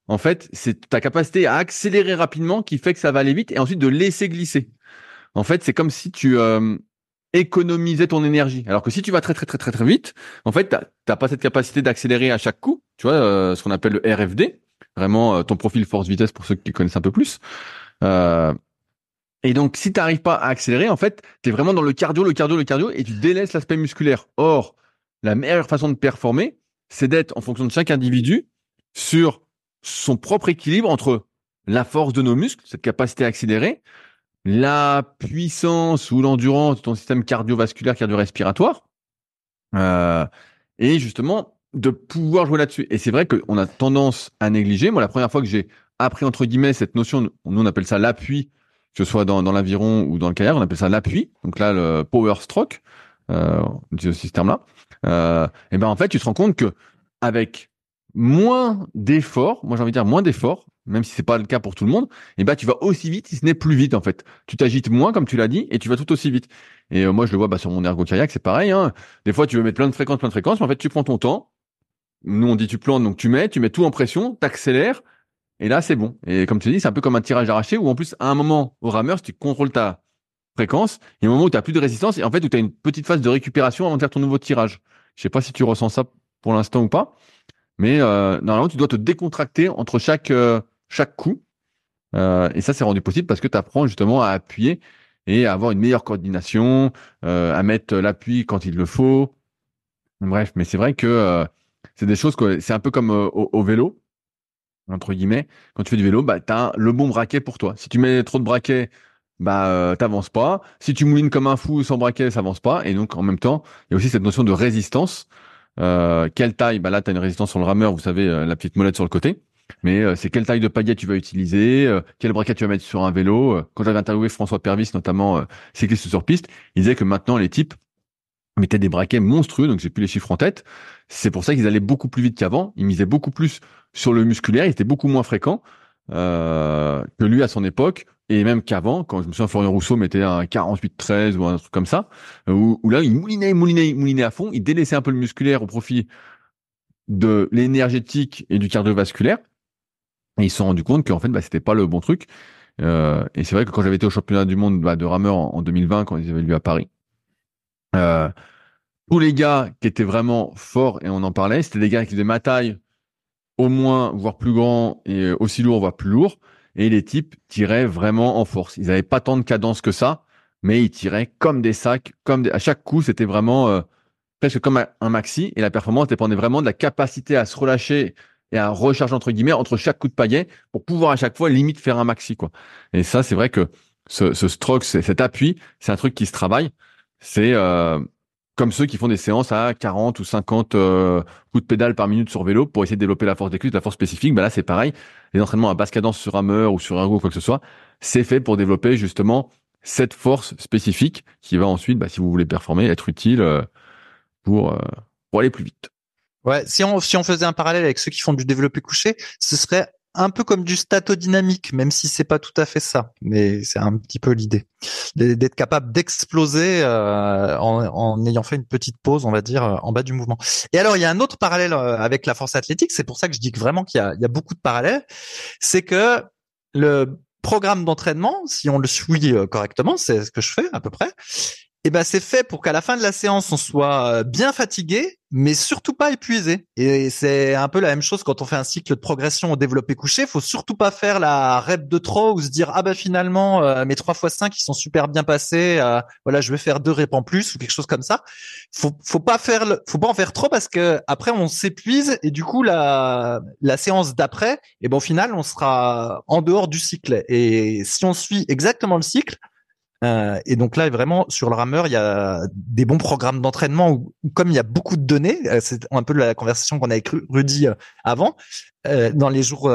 En fait, c'est ta capacité à accélérer rapidement qui fait que ça va aller vite et ensuite de laisser glisser. En fait, c'est comme si tu économisais ton énergie. Alors que si tu vas très très très très très vite, en fait, t'as pas cette capacité d'accélérer à chaque coup. Tu vois, ce qu'on appelle le RFD vraiment euh, ton profil force-vitesse pour ceux qui connaissent un peu plus. Euh, et donc, si tu n'arrives pas à accélérer, en fait, tu es vraiment dans le cardio, le cardio, le cardio, et tu délaisses l'aspect musculaire. Or, la meilleure façon de performer, c'est d'être, en fonction de chaque individu, sur son propre équilibre entre la force de nos muscles, cette capacité à accélérer, la puissance ou l'endurance de ton système cardiovasculaire, cardio-respiratoire, euh, et justement de pouvoir jouer là-dessus. Et c'est vrai qu'on a tendance à négliger. Moi, la première fois que j'ai appris, entre guillemets, cette notion, nous, on appelle ça l'appui, que ce soit dans, dans l'aviron ou dans le kayak, on appelle ça l'appui. Donc là, le power stroke, euh, on dit ce terme-là. Euh, et ben, en fait, tu te rends compte que avec moins d'efforts, moi j'ai envie de dire moins d'efforts, même si c'est pas le cas pour tout le monde, et ben tu vas aussi vite, si ce n'est plus vite en fait. Tu t'agites moins comme tu l'as dit, et tu vas tout aussi vite. Et euh, moi je le vois bah, sur mon ergo kayak, c'est pareil. Hein. Des fois tu veux mettre plein de fréquences, plein de fréquences, mais en fait tu prends ton temps, nous, on dit tu plantes, donc tu mets, tu mets tout en pression, t'accélères, et là, c'est bon. Et comme tu dis, c'est un peu comme un tirage arraché où en plus, à un moment, au rameur, si tu contrôles ta fréquence, il y a un moment où tu n'as plus de résistance et en fait, où tu as une petite phase de récupération avant de faire ton nouveau tirage. Je sais pas si tu ressens ça pour l'instant ou pas, mais euh, normalement, tu dois te décontracter entre chaque, euh, chaque coup. Euh, et ça, c'est rendu possible parce que tu apprends justement à appuyer et à avoir une meilleure coordination, à mettre l'appui quand il le faut. Bref, mais c'est vrai que c'est des choses que c'est un peu comme euh, au, vélo. entre guillemets, quand tu fais du vélo, bah, tu le bon braquet pour toi. Si tu mets trop de braquets, bah, euh, t'avances pas. Si tu moulines comme un fou sans braquet, ça avance pas. Et donc, en même temps, il y a aussi cette notion de résistance. Euh, quelle taille? Bah là, tu une résistance sur le rameur, vous savez, la petite molette sur le côté. Mais c'est quelle taille de pagaie tu vas utiliser, quel braquet tu vas mettre sur un vélo. Quand j'avais interviewé François Pervis, notamment cycliste sur piste, il disait que maintenant les types mettaient des braquets monstrueux, donc j'ai plus les chiffres en tête. C'est pour ça qu'ils allaient beaucoup plus vite qu'avant. Ils misaient beaucoup plus sur le musculaire, ils étaient beaucoup moins fréquents que lui à son époque et même qu'avant, quand je me souviens, Florian Rousseau mettait un 48-13 ou un truc comme ça, où, là, il moulinait, moulinait, moulinait à fond, il délaissait un peu le musculaire au profit de l'énergétique et du cardiovasculaire. Et ils se sont rendus compte qu'en fait, bah, c'était pas le bon truc. Euh, et c'est vrai que quand j'avais été au championnat du monde bah, de rameur en, 2020, quand ils avaient lieu à Paris, euh, tous les gars qui étaient vraiment forts, et on en parlait, c'était des gars qui faisaient ma taille, au moins, voire plus grand, et aussi lourd, voire plus lourd et les types tiraient vraiment en force. Ils n'avaient pas tant de cadence que ça, mais ils tiraient comme des sacs, comme à chaque coup, c'était vraiment euh, presque comme un, maxi, et la performance dépendait vraiment de la capacité à se relâcher et à recharger entre guillemets entre chaque coup de paillet pour pouvoir à chaque fois limite faire un maxi quoi. Et ça, c'est vrai que ce stroke, cet appui, c'est un truc qui se travaille. C'est euh, comme ceux qui font des séances à 40 ou 50 euh, coups de pédale par minute sur vélo pour essayer de développer la force des cuisses, la force spécifique. Ben là, c'est pareil. Les entraînements à basse cadence sur hammer ou sur ergo ou quoi que ce soit, c'est fait pour développer justement cette force spécifique qui va ensuite, bah, si vous voulez performer, être utile euh, pour, euh, pour aller plus vite. Ouais, si on, si on faisait un parallèle avec ceux qui font du développé couché, ce serait un peu comme du statodynamique, même si c'est pas tout à fait ça, mais c'est un petit peu l'idée d'être capable d'exploser euh, en, ayant fait une petite pause, on va dire, euh, en bas du mouvement. Et alors, il y a un autre parallèle euh, avec la force athlétique. C'est pour ça que je dis que vraiment qu'il y, y a, beaucoup de parallèles. C'est que le programme d'entraînement, si on le suit correctement, c'est ce que je fais à peu près, eh ben c'est fait pour qu'à la fin de la séance on soit euh, bien fatigué, mais surtout pas épuisé. Et c'est un peu la même chose quand on fait un cycle de progression au développé couché. Faut surtout pas faire la rep de trop ou se dire ah bah finalement euh, mes 3 x 5 ils sont super bien passés. Euh, voilà je vais faire deux reps en plus ou quelque chose comme ça. Faut faut pas faire le, faut pas en faire trop parce que après on s'épuise et du coup la la séance d'après et eh ben au final on sera en dehors du cycle. Et si on suit exactement le cycle euh, et donc là, vraiment, sur le rameur, il y a des bons programmes d'entraînement où, comme il y a beaucoup de données, euh, c'est un peu la conversation qu'on a avec Rudy euh, avant, dans les jours,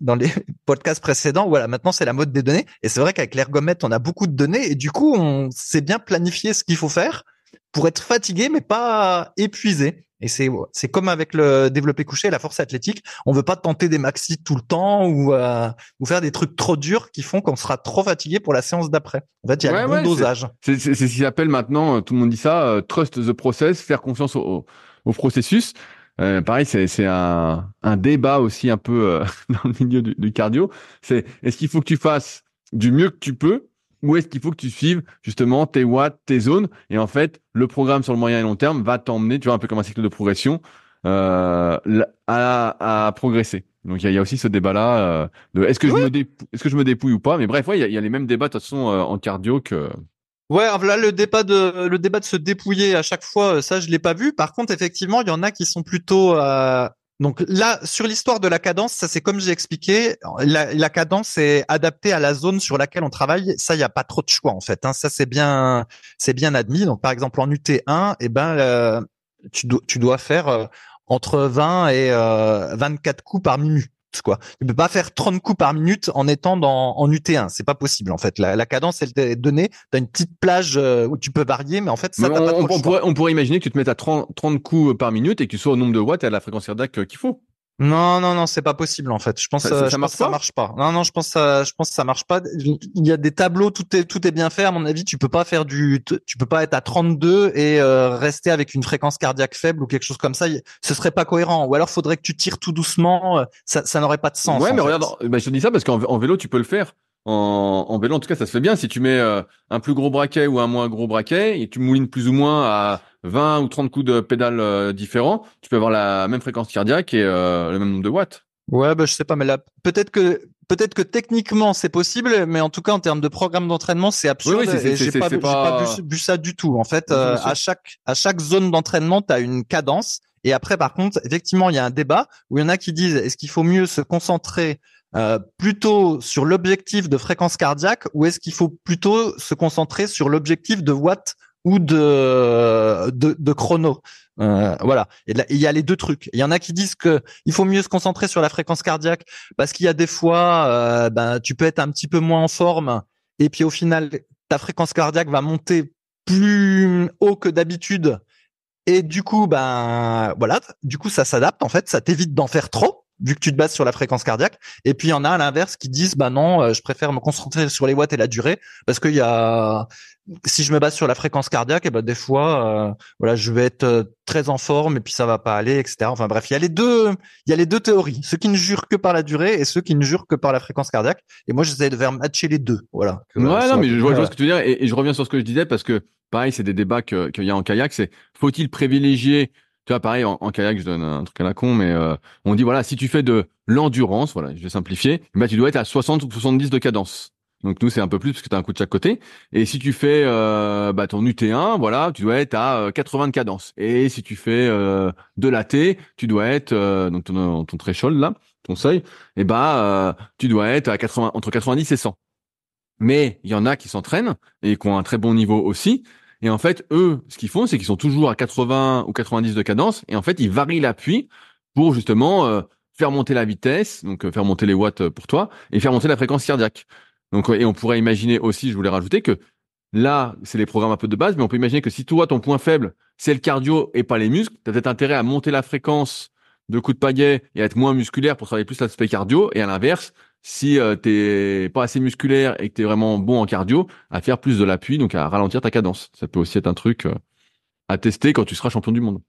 dans les podcasts précédents. Voilà, maintenant c'est la mode des données. Et c'est vrai qu'avec l'ergomètre, on a beaucoup de données et du coup, on sait bien planifier ce qu'il faut faire pour être fatigué mais pas épuisé. Et c'est c'est comme avec le développé couché, la force athlétique. On veut pas tenter des maxi tout le temps ou euh, ou faire des trucs trop durs qui font qu'on sera trop fatigué pour la séance d'après. En fait, il y a un bon dosage. C'est ce qu'ils appellent maintenant, euh, tout le monde dit ça, euh, trust the process, faire confiance au, au processus. Euh, pareil, c'est c'est un un débat aussi un peu dans le milieu du, du cardio. C'est est-ce qu'il faut que tu fasses du mieux que tu peux où est-ce qu'il faut que tu suives justement tes watts, tes zones? Et en fait, le programme sur le moyen et long terme va t'emmener, tu vois, un peu comme un cycle de progression, euh, à, à, progresser. Donc il y a, aussi ce débat-là euh, de est-ce que je me est-ce que je me dépouille ou pas? Mais bref, ouais, il y a, les mêmes débats de toute façon euh, en cardio que. Ouais, là le débat de le débat de se dépouiller à chaque fois, ça je l'ai pas vu. Par contre, effectivement, il y en a qui sont plutôt donc là, sur l'histoire de la cadence, ça c'est comme j'ai expliqué, la, cadence est adaptée à la zone sur laquelle on travaille. Ça, il n'y a pas trop de choix en fait. Hein. Ça c'est bien, c'est bien admis. Donc par exemple en UT1, eh ben euh, tu, dois faire euh, entre 20 et 24 euh, coups par minute quoi. Tu peux pas faire 30 coups par minute en étant dans, en UT1. C'est pas possible, en fait. La, cadence, elle est donnée. T'as une petite plage euh, où tu peux varier, mais en fait, ça, on, pas on, pourrait, on, pourrait, imaginer que tu te mettes à 30, 30 coups par minute et que tu sois au nombre de watts et à la fréquence cardiaque euh, qu'il faut. Non, non, non, c'est pas possible en fait. Je pense, ça, ça, marche, ça marche pas. Non, non, je pense, ça, je pense que ça marche pas. Il y a des tableaux, tout est, tout est bien fait. À mon avis, tu peux pas faire du, tu peux pas être à 32 et euh, rester avec une fréquence cardiaque faible ou quelque chose comme ça. Ce serait pas cohérent. Ou alors, faudrait que tu tires tout doucement. Ça, ça n'aurait pas de sens. Ouais, mais regarde, bah, je te dis ça parce qu'en vélo, tu peux le faire. En, en, vélo, en tout cas, ça se fait bien. Si tu mets euh, un plus gros braquet ou un moins gros braquet et tu moulines plus ou moins à 20 ou 30 coups de pédale différents, tu peux avoir la même fréquence cardiaque et le même nombre de watts. Ouais, bah, je sais pas, mais là, peut-être que, peut-être que techniquement c'est possible, mais en tout cas en termes de programme d'entraînement, c'est absurde. Oui, oui, j'ai pas, pas... vu, ça du tout. En fait, euh, à chaque, à chaque zone d'entraînement, tu as une cadence Et après, par contre, effectivement, il y a un débat où il y en a qui disent est-ce qu'il faut mieux se concentrer euh, plutôt sur l'objectif de fréquence cardiaque ou est-ce qu'il faut plutôt se concentrer sur l'objectif de watts ou de de, chrono. Euh, voilà. Il y a les deux trucs. Il y en a qui disent que il faut mieux se concentrer sur la fréquence cardiaque parce qu'il y a des fois euh, ben tu peux être un petit peu moins en forme et puis au final ta fréquence cardiaque va monter plus haut que d'habitude. Et du coup ben voilà. Du coup ça s'adapte en fait. Ça t'évite d'en faire trop vu que tu te bases sur la fréquence cardiaque. Et puis il y en a à l'inverse qui disent bah non, euh, je préfère me concentrer sur les watts et la durée parce qu'il y a si je me base sur la fréquence cardiaque, et ben des fois euh, voilà, je vais être euh, très en forme et puis ça va pas aller, etc. Enfin bref, il y a les deux, il y a les deux théories, ceux qui ne jurent que par la durée et ceux qui ne jurent que par la fréquence cardiaque. Et moi j'essaie de faire matcher les deux, voilà. Ouais, non, mais je vois, ce que tu veux dire et, je reviens sur ce que je disais parce que pareil, c'est des débats qu'il y a en kayak, c'est faut-il privilégier tu vois, pareil, en, kayak, je donne un truc à la con, mais euh, on dit, voilà, si tu fais de l'endurance, voilà, je vais simplifier, bah, tu dois être à 60 ou 70 de cadence. Donc nous, c'est un peu plus parce que tu as un coup de chaque côté. Et si tu fais euh, bah, ton UT1, voilà, tu dois être à 80 euh, de cadence. Et si tu fais euh, de l'AT, tu dois être, euh, donc ton, ton threshold là, ton seuil, et eh bah, tu dois être à 80, entre 90 et 100. Mais il y en a qui s'entraînent et qui ont un très bon niveau aussi. Et en fait, eux, ce qu'ils font, c'est qu'ils sont toujours à 80 ou 90 de cadence. Et en fait, ils varient l'appui pour justement euh, faire monter la vitesse, donc euh, faire monter les watts euh, pour toi, et faire monter la fréquence cardiaque. Donc, et on pourrait imaginer aussi, je voulais rajouter que là, c'est les programmes un peu de base, mais on peut imaginer que si toi, ton point faible, c'est le cardio et pas les muscles, tu as peut-être intérêt à monter la fréquence de coups de pagaie et à être moins musculaire pour travailler plus l'aspect cardio. Et à l'inverse, si euh, t'es pas assez musculaire et que t'es vraiment bon en cardio, à faire plus de l'appui, donc à ralentir ta cadence. Ça peut aussi être un truc euh, à tester quand tu seras champion du monde.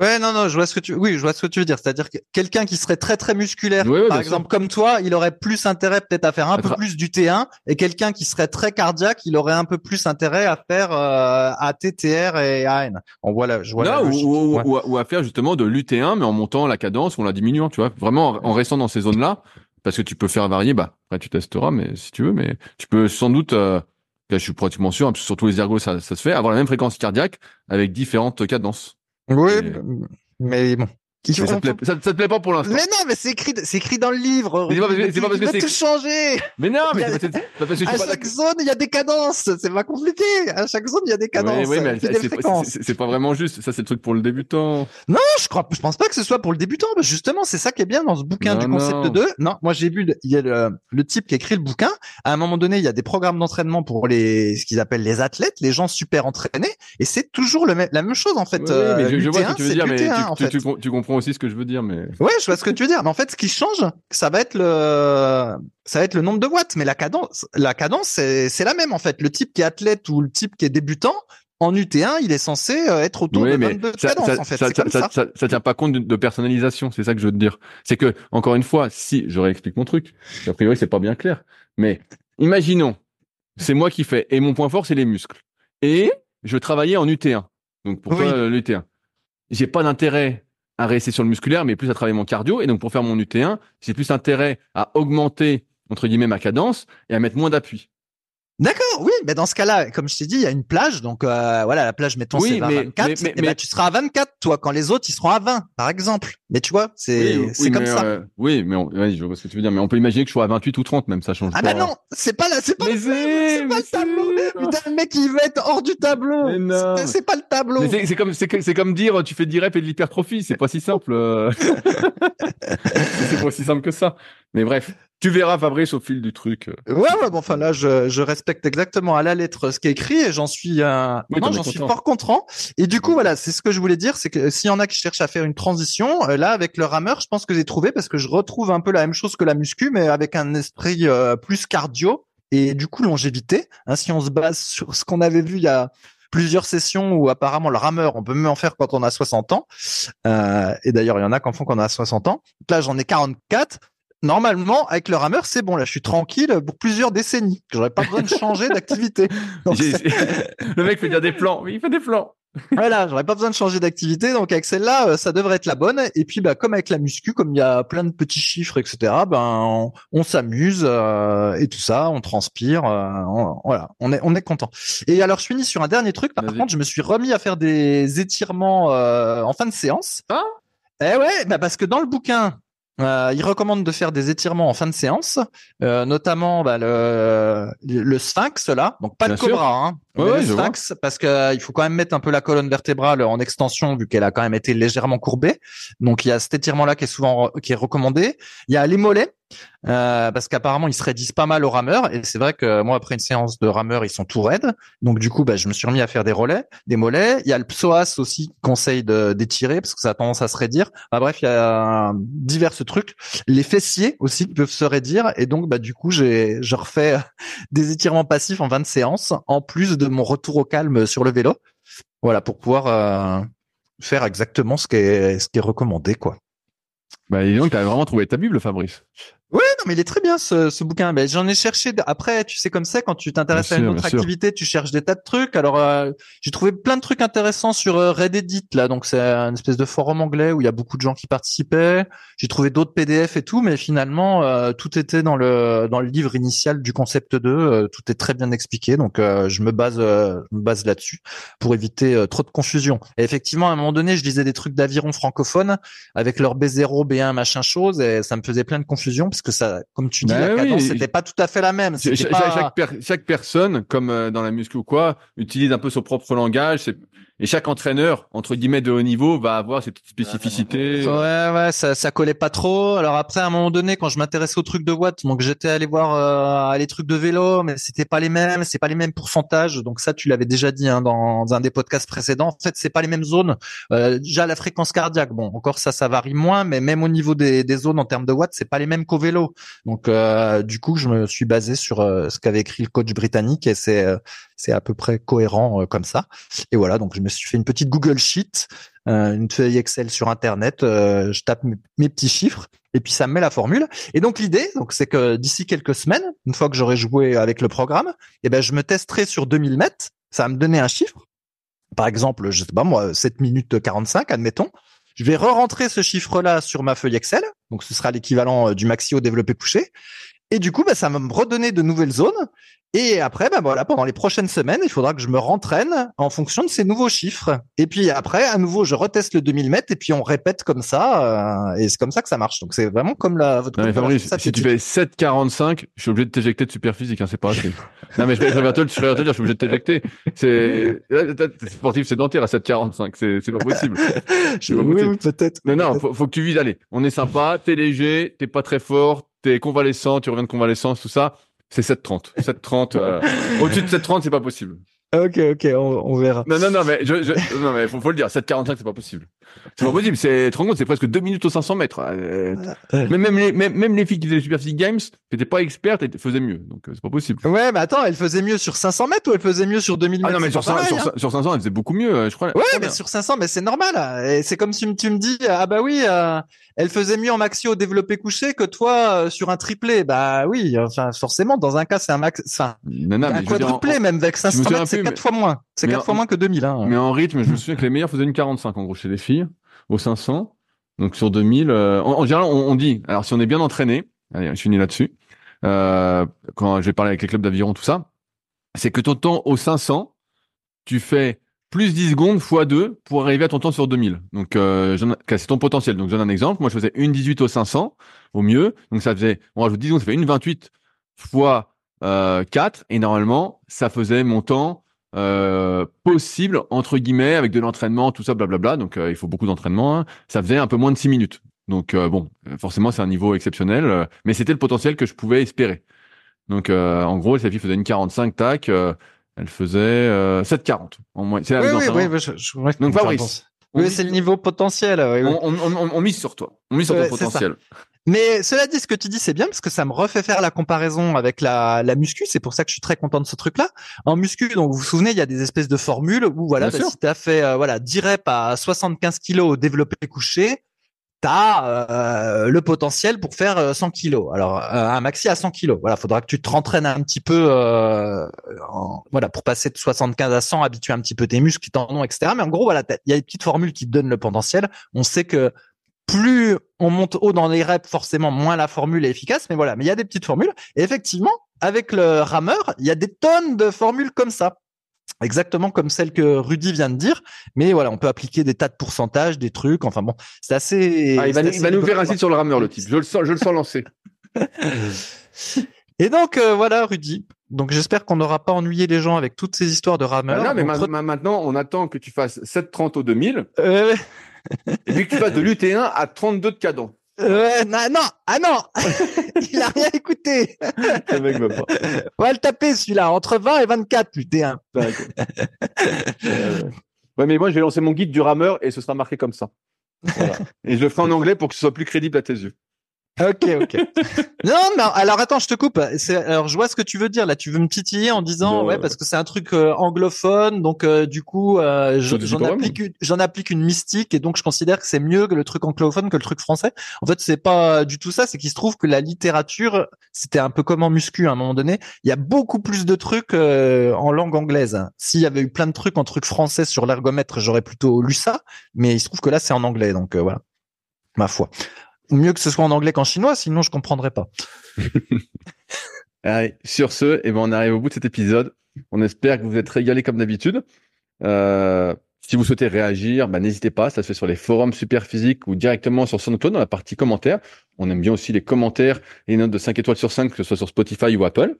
Ouais, non, non, je vois ce que tu, oui, je vois ce que tu veux dire. C'est-à-dire que quelqu'un qui serait très, très musculaire, par exemple, comme toi, il aurait plus intérêt peut-être à faire un peu plus du T1 et quelqu'un qui serait très cardiaque, il aurait un peu plus intérêt à faire euh, ATTR et AN. On voit là, je vois là, ou, ou, à faire justement de l'UT1, mais en montant la cadence ou en la diminuant, tu vois. Vraiment, en restant dans ces zones-là, parce que tu peux faire varier, bah, après tu testeras, mais si tu veux, mais tu peux sans doute, euh, je suis pratiquement sûr, hein, sur tous les ergos ça, ça se fait, avoir la même fréquence cardiaque avec différentes cadences. Oui, mais bon, ça, te plaît, ça, te plaît pas pour l'instant. Mais non, mais c'est écrit, c'est écrit dans le livre. Mais c'est pas parce que c'est tout changer. Mais non, mais c'est parce que à chaque zone il y a des cadences. C'est pas compliqué. À chaque zone il y a des cadences. Oui, mais c'est pas vraiment juste. Ça c'est le truc pour le débutant. Non, je crois, je pense pas que ce soit pour le débutant. Justement, c'est ça qui est bien dans ce bouquin du concept de deux. Non, moi j'ai vu, il y a le, le, type qui a écrit le bouquin. À un moment donné, il y a des programmes d'entraînement pour les, ce qu'ils appellent les athlètes, les gens super entraînés, et c'est toujours le la même chose en fait. Oui, mais je, vois ce que tu veux dire, mais tu comprends aussi ce que je veux dire, mais Ouais, je vois ce que tu veux dire. Mais en fait, ce qui change, ça va être le, ça va être le nombre de watts. Mais la cadence, la cadence, c'est la même en fait. Le type qui est athlète ou le type qui est débutant, en UT1, il est censé euh, être autour de 22 ça, cadences, en fait. Ça, ça, ça, tient pas compte de, personnalisation. C'est ça que je veux te dire. C'est que, encore une fois, si, je réexplique mon truc. A priori, c'est pas bien clair. Mais, imaginons, c'est moi qui fais, et mon point fort, c'est les muscles. Et, je travaillais en UT1. Donc, pour toi, l'UT1. J'ai pas d'intérêt à rester sur le musculaire, mais plus à travailler mon cardio. Et donc, pour faire mon UT1, j'ai plus intérêt à augmenter, entre guillemets, ma cadence et à mettre moins d'appui. D'accord, oui, mais dans ce cas-là, comme je t'ai dit, il y a une plage, donc euh, voilà, la plage, mettons, c'est 24, mais, mais, et ben, tu seras à 24, toi, quand les autres, ils seront à 20, par exemple. Mais tu vois, c'est c'est comme ça. Euh, oui, mais on, je vois ce que tu veux dire, mais on peut imaginer que je sois à 28 ou 30, même ça change ah pas. Ah bah non, c'est pas là, c'est pas, c'est pas le tableau. Putain, le mec, il veut être hors du tableau. C'est pas le tableau. C'est comme, c'est comme dire, tu fais de l'IREP et de l'hypertrophie, c'est pas si simple. Euh. c'est pas aussi simple que ça. Mais bref. Tu verras Fabrice au fil du truc. Ouais, ouais, bon, enfin là, je, je respecte exactement à la lettre ce qui est écrit et j'en suis, euh... non, j'en suis fort content. Et du coup, voilà, c'est ce que je voulais dire, c'est que s'il y en a qui cherchent à faire une transition, euh, là, avec le rameur, je pense que j'ai trouvé parce que je retrouve un peu la même chose que la muscu, mais avec un esprit euh, plus cardio et du coup longévité. Hein, si on se base sur ce qu'on avait vu il y a plusieurs sessions où apparemment le rameur, on peut même en faire quand on a 60 ans. Euh, et d'ailleurs, il y en a qui en font quand on a 60 ans. là, j'en ai 44 normalement, avec le rameur, c'est bon. Là, je suis tranquille pour plusieurs décennies. J'aurais pas besoin de changer d'activité. le mec fait dire des plans. Oui, il fait des plans. voilà, j'aurais pas besoin de changer d'activité. Donc avec celle-là, euh, ça devrait être la bonne. Et puis, bah, comme avec la muscu, comme il y a plein de petits chiffres, etc. Ben, on, s'amuse euh, et tout ça, on transpire. Euh, voilà, on est on est content. Et alors, je finis sur un dernier truc. Par contre, je me suis remis à faire des étirements en fin de séance. Ah Eh ouais, bah parce que dans le bouquin, euh, il recommande de faire des étirements en fin de séance, euh, notamment bah, le, le sphinx là, donc pas Bien le cobra, hein, Ouais, mais ouais, le vois. sphinx, parce que euh, il faut quand même mettre un peu la colonne vertébrale en extension vu qu'elle a quand même été légèrement courbée. Donc il y a cet étirement là qui est souvent qui est recommandé. Il y a les mollets. Euh, parce qu'apparemment ils se raidissent pas mal aux rameurs. Et c'est vrai que moi après une séance de rameurs ils sont tout raides. Donc du coup bah, je me suis remis à faire des relais des mollets. Il y a le psoas aussi qui conseille de d'étirer parce que ça a tendance à se raidir. Enfin, bref il y a divers trucs. Les fessiers aussi peuvent se raidir. Et donc bah du coup j'ai je refais des étirements passifs en 20 séances en plus de mon retour au calme sur le vélo. Voilà pour pouvoir euh, faire exactement ce qui est ce qui est recommandé quoi. Bah, dis donc, t'as vraiment trouvé ta Bible, Fabrice. Non mais il est très bien ce, ce bouquin. Mais j'en ai cherché après tu sais comme ça quand tu t'intéresses à une sûr, autre sûr. activité tu cherches des tas de trucs. Alors euh, j'ai trouvé plein de trucs intéressants sur euh, Reddit là. Donc c'est une espèce de forum anglais où il y a beaucoup de gens qui participaient. J'ai trouvé d'autres PDF et tout mais finalement euh, tout était dans le dans le livre initial du concept 2 euh, tout est très bien expliqué. Donc euh, je me base euh, je me base là-dessus pour éviter trop de confusion. Et effectivement à un moment donné je lisais des trucs d'aviron francophone avec leur B0 B1 machin chose et ça me faisait plein de confusion parce que ça comme tu dis Bah la cadence c'était pas tout à fait la même pas- Chaque, per- chaque personne, comme euh, dans la muscu ou quoi, utilise un peu son propre langage. Et chaque entraîneur, entre guillemets, de haut niveau, va avoir ses petites spécificités. Ouais, ouais, ça, ça collait pas trop. Alors après, à un moment donné, quand je m'intéressais aux trucs de watts, donc j'étais allé voir euh, les trucs de vélo, mais c'était pas les mêmes, c'est pas les mêmes pourcentages. Donc ça, tu l'avais déjà dit hein, dans un des podcasts précédents. En fait, c'est pas les mêmes zones. Euh, déjà la fréquence cardiaque, bon, encore ça, ça varie moins, mais même au niveau des, des zones en termes de watts, c'est pas les mêmes qu'au vélo. Donc euh, du coup, je me suis basé sur euh, ce qu'avait écrit le coach britannique et c'est euh, c'est à peu près cohérent euh, comme ça. Et voilà, donc je me suis fait une petite Google Sheet, euh, une feuille Excel sur Internet, euh, je tape mes, petits chiffres et puis ça me met la formule. Et donc l'idée, donc c'est que d'ici quelques semaines, une fois que j'aurai joué avec le programme, eh ben je me testerai sur 2000 mètres, ça va me donner un chiffre. Par exemple, je sais pas moi, 7 minutes 45, admettons. Je vais re-rentrer ce chiffre-là sur ma feuille Excel, donc ce sera l'équivalent du maxi au développé couché. Et du coup, bah, ça va me redonner de nouvelles zones. Et après, bah voilà, pendant les prochaines semaines, il faudra que je me rentraîne en fonction de ces nouveaux chiffres. Et puis après, à nouveau, je reteste le 2000 mètres et puis on répète comme ça. euh, et c'est comme ça que ça marche. Donc c'est vraiment comme la votre. Non, mais Fabrice, si tu fais 7,45, je suis obligé de t'éjecter de super physique, hein, c'est pas assez. non, mais je vais, je vais te le je vais te le dire, je suis obligé de t'éjecter. C'est, sportif sédentaire à 7,45, c'est, c'est pas possible. Je- oui, oui, peut-être. Non, non, faut, faut que tu vises, allez, on est sympa, t'es léger, t'es pas très fort, t'es convalescent, tu reviens de convalescence, tout ça. C'est 7,30. 7,30, euh, au-dessus de 7,30, c'est pas possible. Ok, ok, on, on verra. Non, non, non, mais je, je, non, mais faut, faut le dire, 7,45, c'est pas possible. C'est pas possible, c'est, tu te rends compte, c'est presque 2 minutes aux 500 mètres. Euh, même, même les, même, même les filles qui faisaient les Super Physique Games, étaient pas expertes, elles faisaient mieux. Donc, euh, c'est pas possible. Ouais, mais attends, elle faisait mieux sur 500 mètres ou elle faisait mieux sur 2000 Ah mètres? non, mais sur, pas 500, pareil, sur, hein. sur 500, elle faisait beaucoup mieux, euh, je crois. Ouais, mais bien. sur 500, mais c'est normal. Et c'est comme si tu me dis, ah bah oui, euh, elle faisait mieux en maxi au développé couché que toi sur un triplé. Bah oui, enfin forcément, dans un cas, c'est un max, enfin Non, non, un quadruplé même avec 500 souviens mètres, c'est plus, quatre mais- fois moins. C'est mais quatre en- fois moins que 2000. Hein. Mais en rythme, je me souviens que les meilleurs faisaient une 45 en gros chez les filles, au 500. Donc sur 2000, euh, en, général, on, dit, alors si on est bien entraîné, allez, je finis là-dessus, euh, quand je vais parler avec les clubs d'aviron, tout ça, c'est que ton temps au 500, tu fais plus 10 secondes fois 2 pour arriver à ton temps sur 2000. Donc euh, c'est ton potentiel. Donc je donne un exemple. Moi, je faisais une 18 au 500 au mieux. Donc ça faisait, on rajoute 10 secondes, ça fait une 28 fois euh, 4. Et normalement, ça faisait mon temps euh, possible entre guillemets avec de l'entraînement, tout ça, blablabla. Donc euh, il faut beaucoup d'entraînement. hein. Ça faisait un peu moins de 6 minutes. Donc euh, bon, forcément c'est un niveau exceptionnel, mais c'était le potentiel que je pouvais espérer. Donc en gros, sa fille faisait une 45 tac, elle faisait euh, 7,40 en moins. C'est la Oui, oui, oui, oui, je, je, ouais, Donc Fabrice, Oui, c'est le niveau potentiel. oui, oui. on, on, on, on mise sur toi. On mise sur Ouais, ton potentiel. Mais cela dit, ce que tu dis, c'est bien parce que ça me refait faire la comparaison avec la, la muscu. C'est pour ça que je suis très content de ce truc-là. En muscu, donc vous vous souvenez, il y a des espèces de formules où voilà, bah, si tu as fait euh, voilà 10 reps à 75 kilos au développé couché, t'as euh, le potentiel pour faire euh, 100 kilos. Alors euh, un maxi à 100 kilos. Voilà, faudra que tu te rentraînes un petit peu, euh, en- voilà, pour passer de 75 à 100, habituer un petit peu tes muscles, tes tendons, etc. Mais en gros, voilà, t'as- il y a des petites formules qui te donnent le potentiel. On sait que plus on monte haut dans les reps, forcément, moins la formule est efficace. Mais voilà, mais il y a des petites formules. Et effectivement, avec le rameur, il y a des tonnes de formules comme ça. exactement comme celle que Rudy vient de dire. Mais voilà, on peut appliquer des tas de pourcentages, des trucs. Enfin bon, c'est assez. Ah, il va, nous- il va assez nous faire site sur le rameur, le type. Je le sens, je le sens lancé. Et donc euh, voilà, Rudy. Donc j'espère qu'on n'aura pas ennuyé les gens avec toutes ces histoires de Ah, rameurs. non, mais Donc, maintenant, on attend que tu fasses 7,30 au 2000 euh, et puis que tu fasses de l'UT1 à 32 de cadran. ouais, non, non, ah non, il a rien écouté. Le mec veut pas. On va le taper celui-là entre 20 et 24 putain. Euh, ouais, mais moi, je vais lancer mon guide du rameur et ce sera marqué comme ça. Voilà. Et je le ferai en anglais pour que ce soit plus crédible à tes yeux. Ok, ok. non, non, alors attends, je te coupe. C'est, alors je vois ce que tu veux dire là. Tu veux me titiller en disant Non, ouais ouais. parce que c'est un truc euh, anglophone, donc euh, du coup euh, applique j'en applique une mystique et donc je considère que c'est mieux que le truc anglophone que le truc français. En fait, c'est pas du tout ça. C'est qu'il se trouve que la littérature, c'était un peu comme en muscu à un moment donné. Il y a beaucoup plus de trucs euh, en langue anglaise. S'il y avait eu plein de trucs en truc français sur l'ergomètre, j'aurais plutôt lu ça. Mais il se trouve que là, c'est en anglais, donc euh, voilà. Ma foi. Mieux que ce soit en anglais qu'en chinois, sinon je comprendrais pas. Allez, sur ce, eh ben, on arrive au bout de cet épisode. On espère que vous êtes régalés comme d'habitude. Euh, si vous souhaitez réagir, bah, n'hésitez pas. Ça se fait sur les forums Superphysique ou directement sur SoundCloud dans la partie commentaires. On aime bien aussi les commentaires et les notes de 5 étoiles sur 5, que ce soit sur Spotify ou Apple.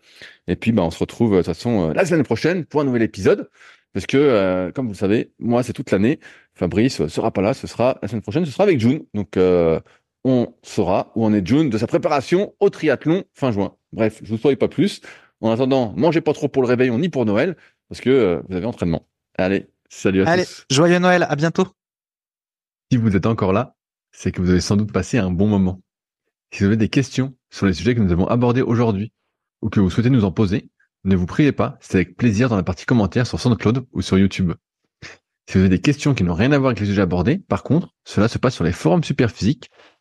Et puis, bah, on se retrouve euh, de toute façon euh, la semaine prochaine pour un nouvel épisode. Parce que, euh, comme vous le savez, moi, c'est toute l'année. Fabrice euh, sera pas là. Ce sera la semaine prochaine. Ce sera avec June. Donc, euh, on saura où en est June de sa préparation au triathlon fin juin. Bref, je vous spoil pas plus. En attendant, mangez pas trop pour le réveillon ni pour Noël, parce que euh, vous avez entraînement. Allez, salut à Allez, tous. joyeux Noël, à bientôt. Si vous êtes encore là, c'est que vous avez sans doute passé un bon moment. Si vous avez des questions sur les sujets que nous avons abordés aujourd'hui, ou que vous souhaitez nous en poser, ne vous priez pas, c'est avec plaisir dans la partie commentaires sur SoundCloud ou sur YouTube. Si vous avez des questions qui n'ont rien à voir avec les sujets abordés, par contre, cela se passe sur les forums Superphysique,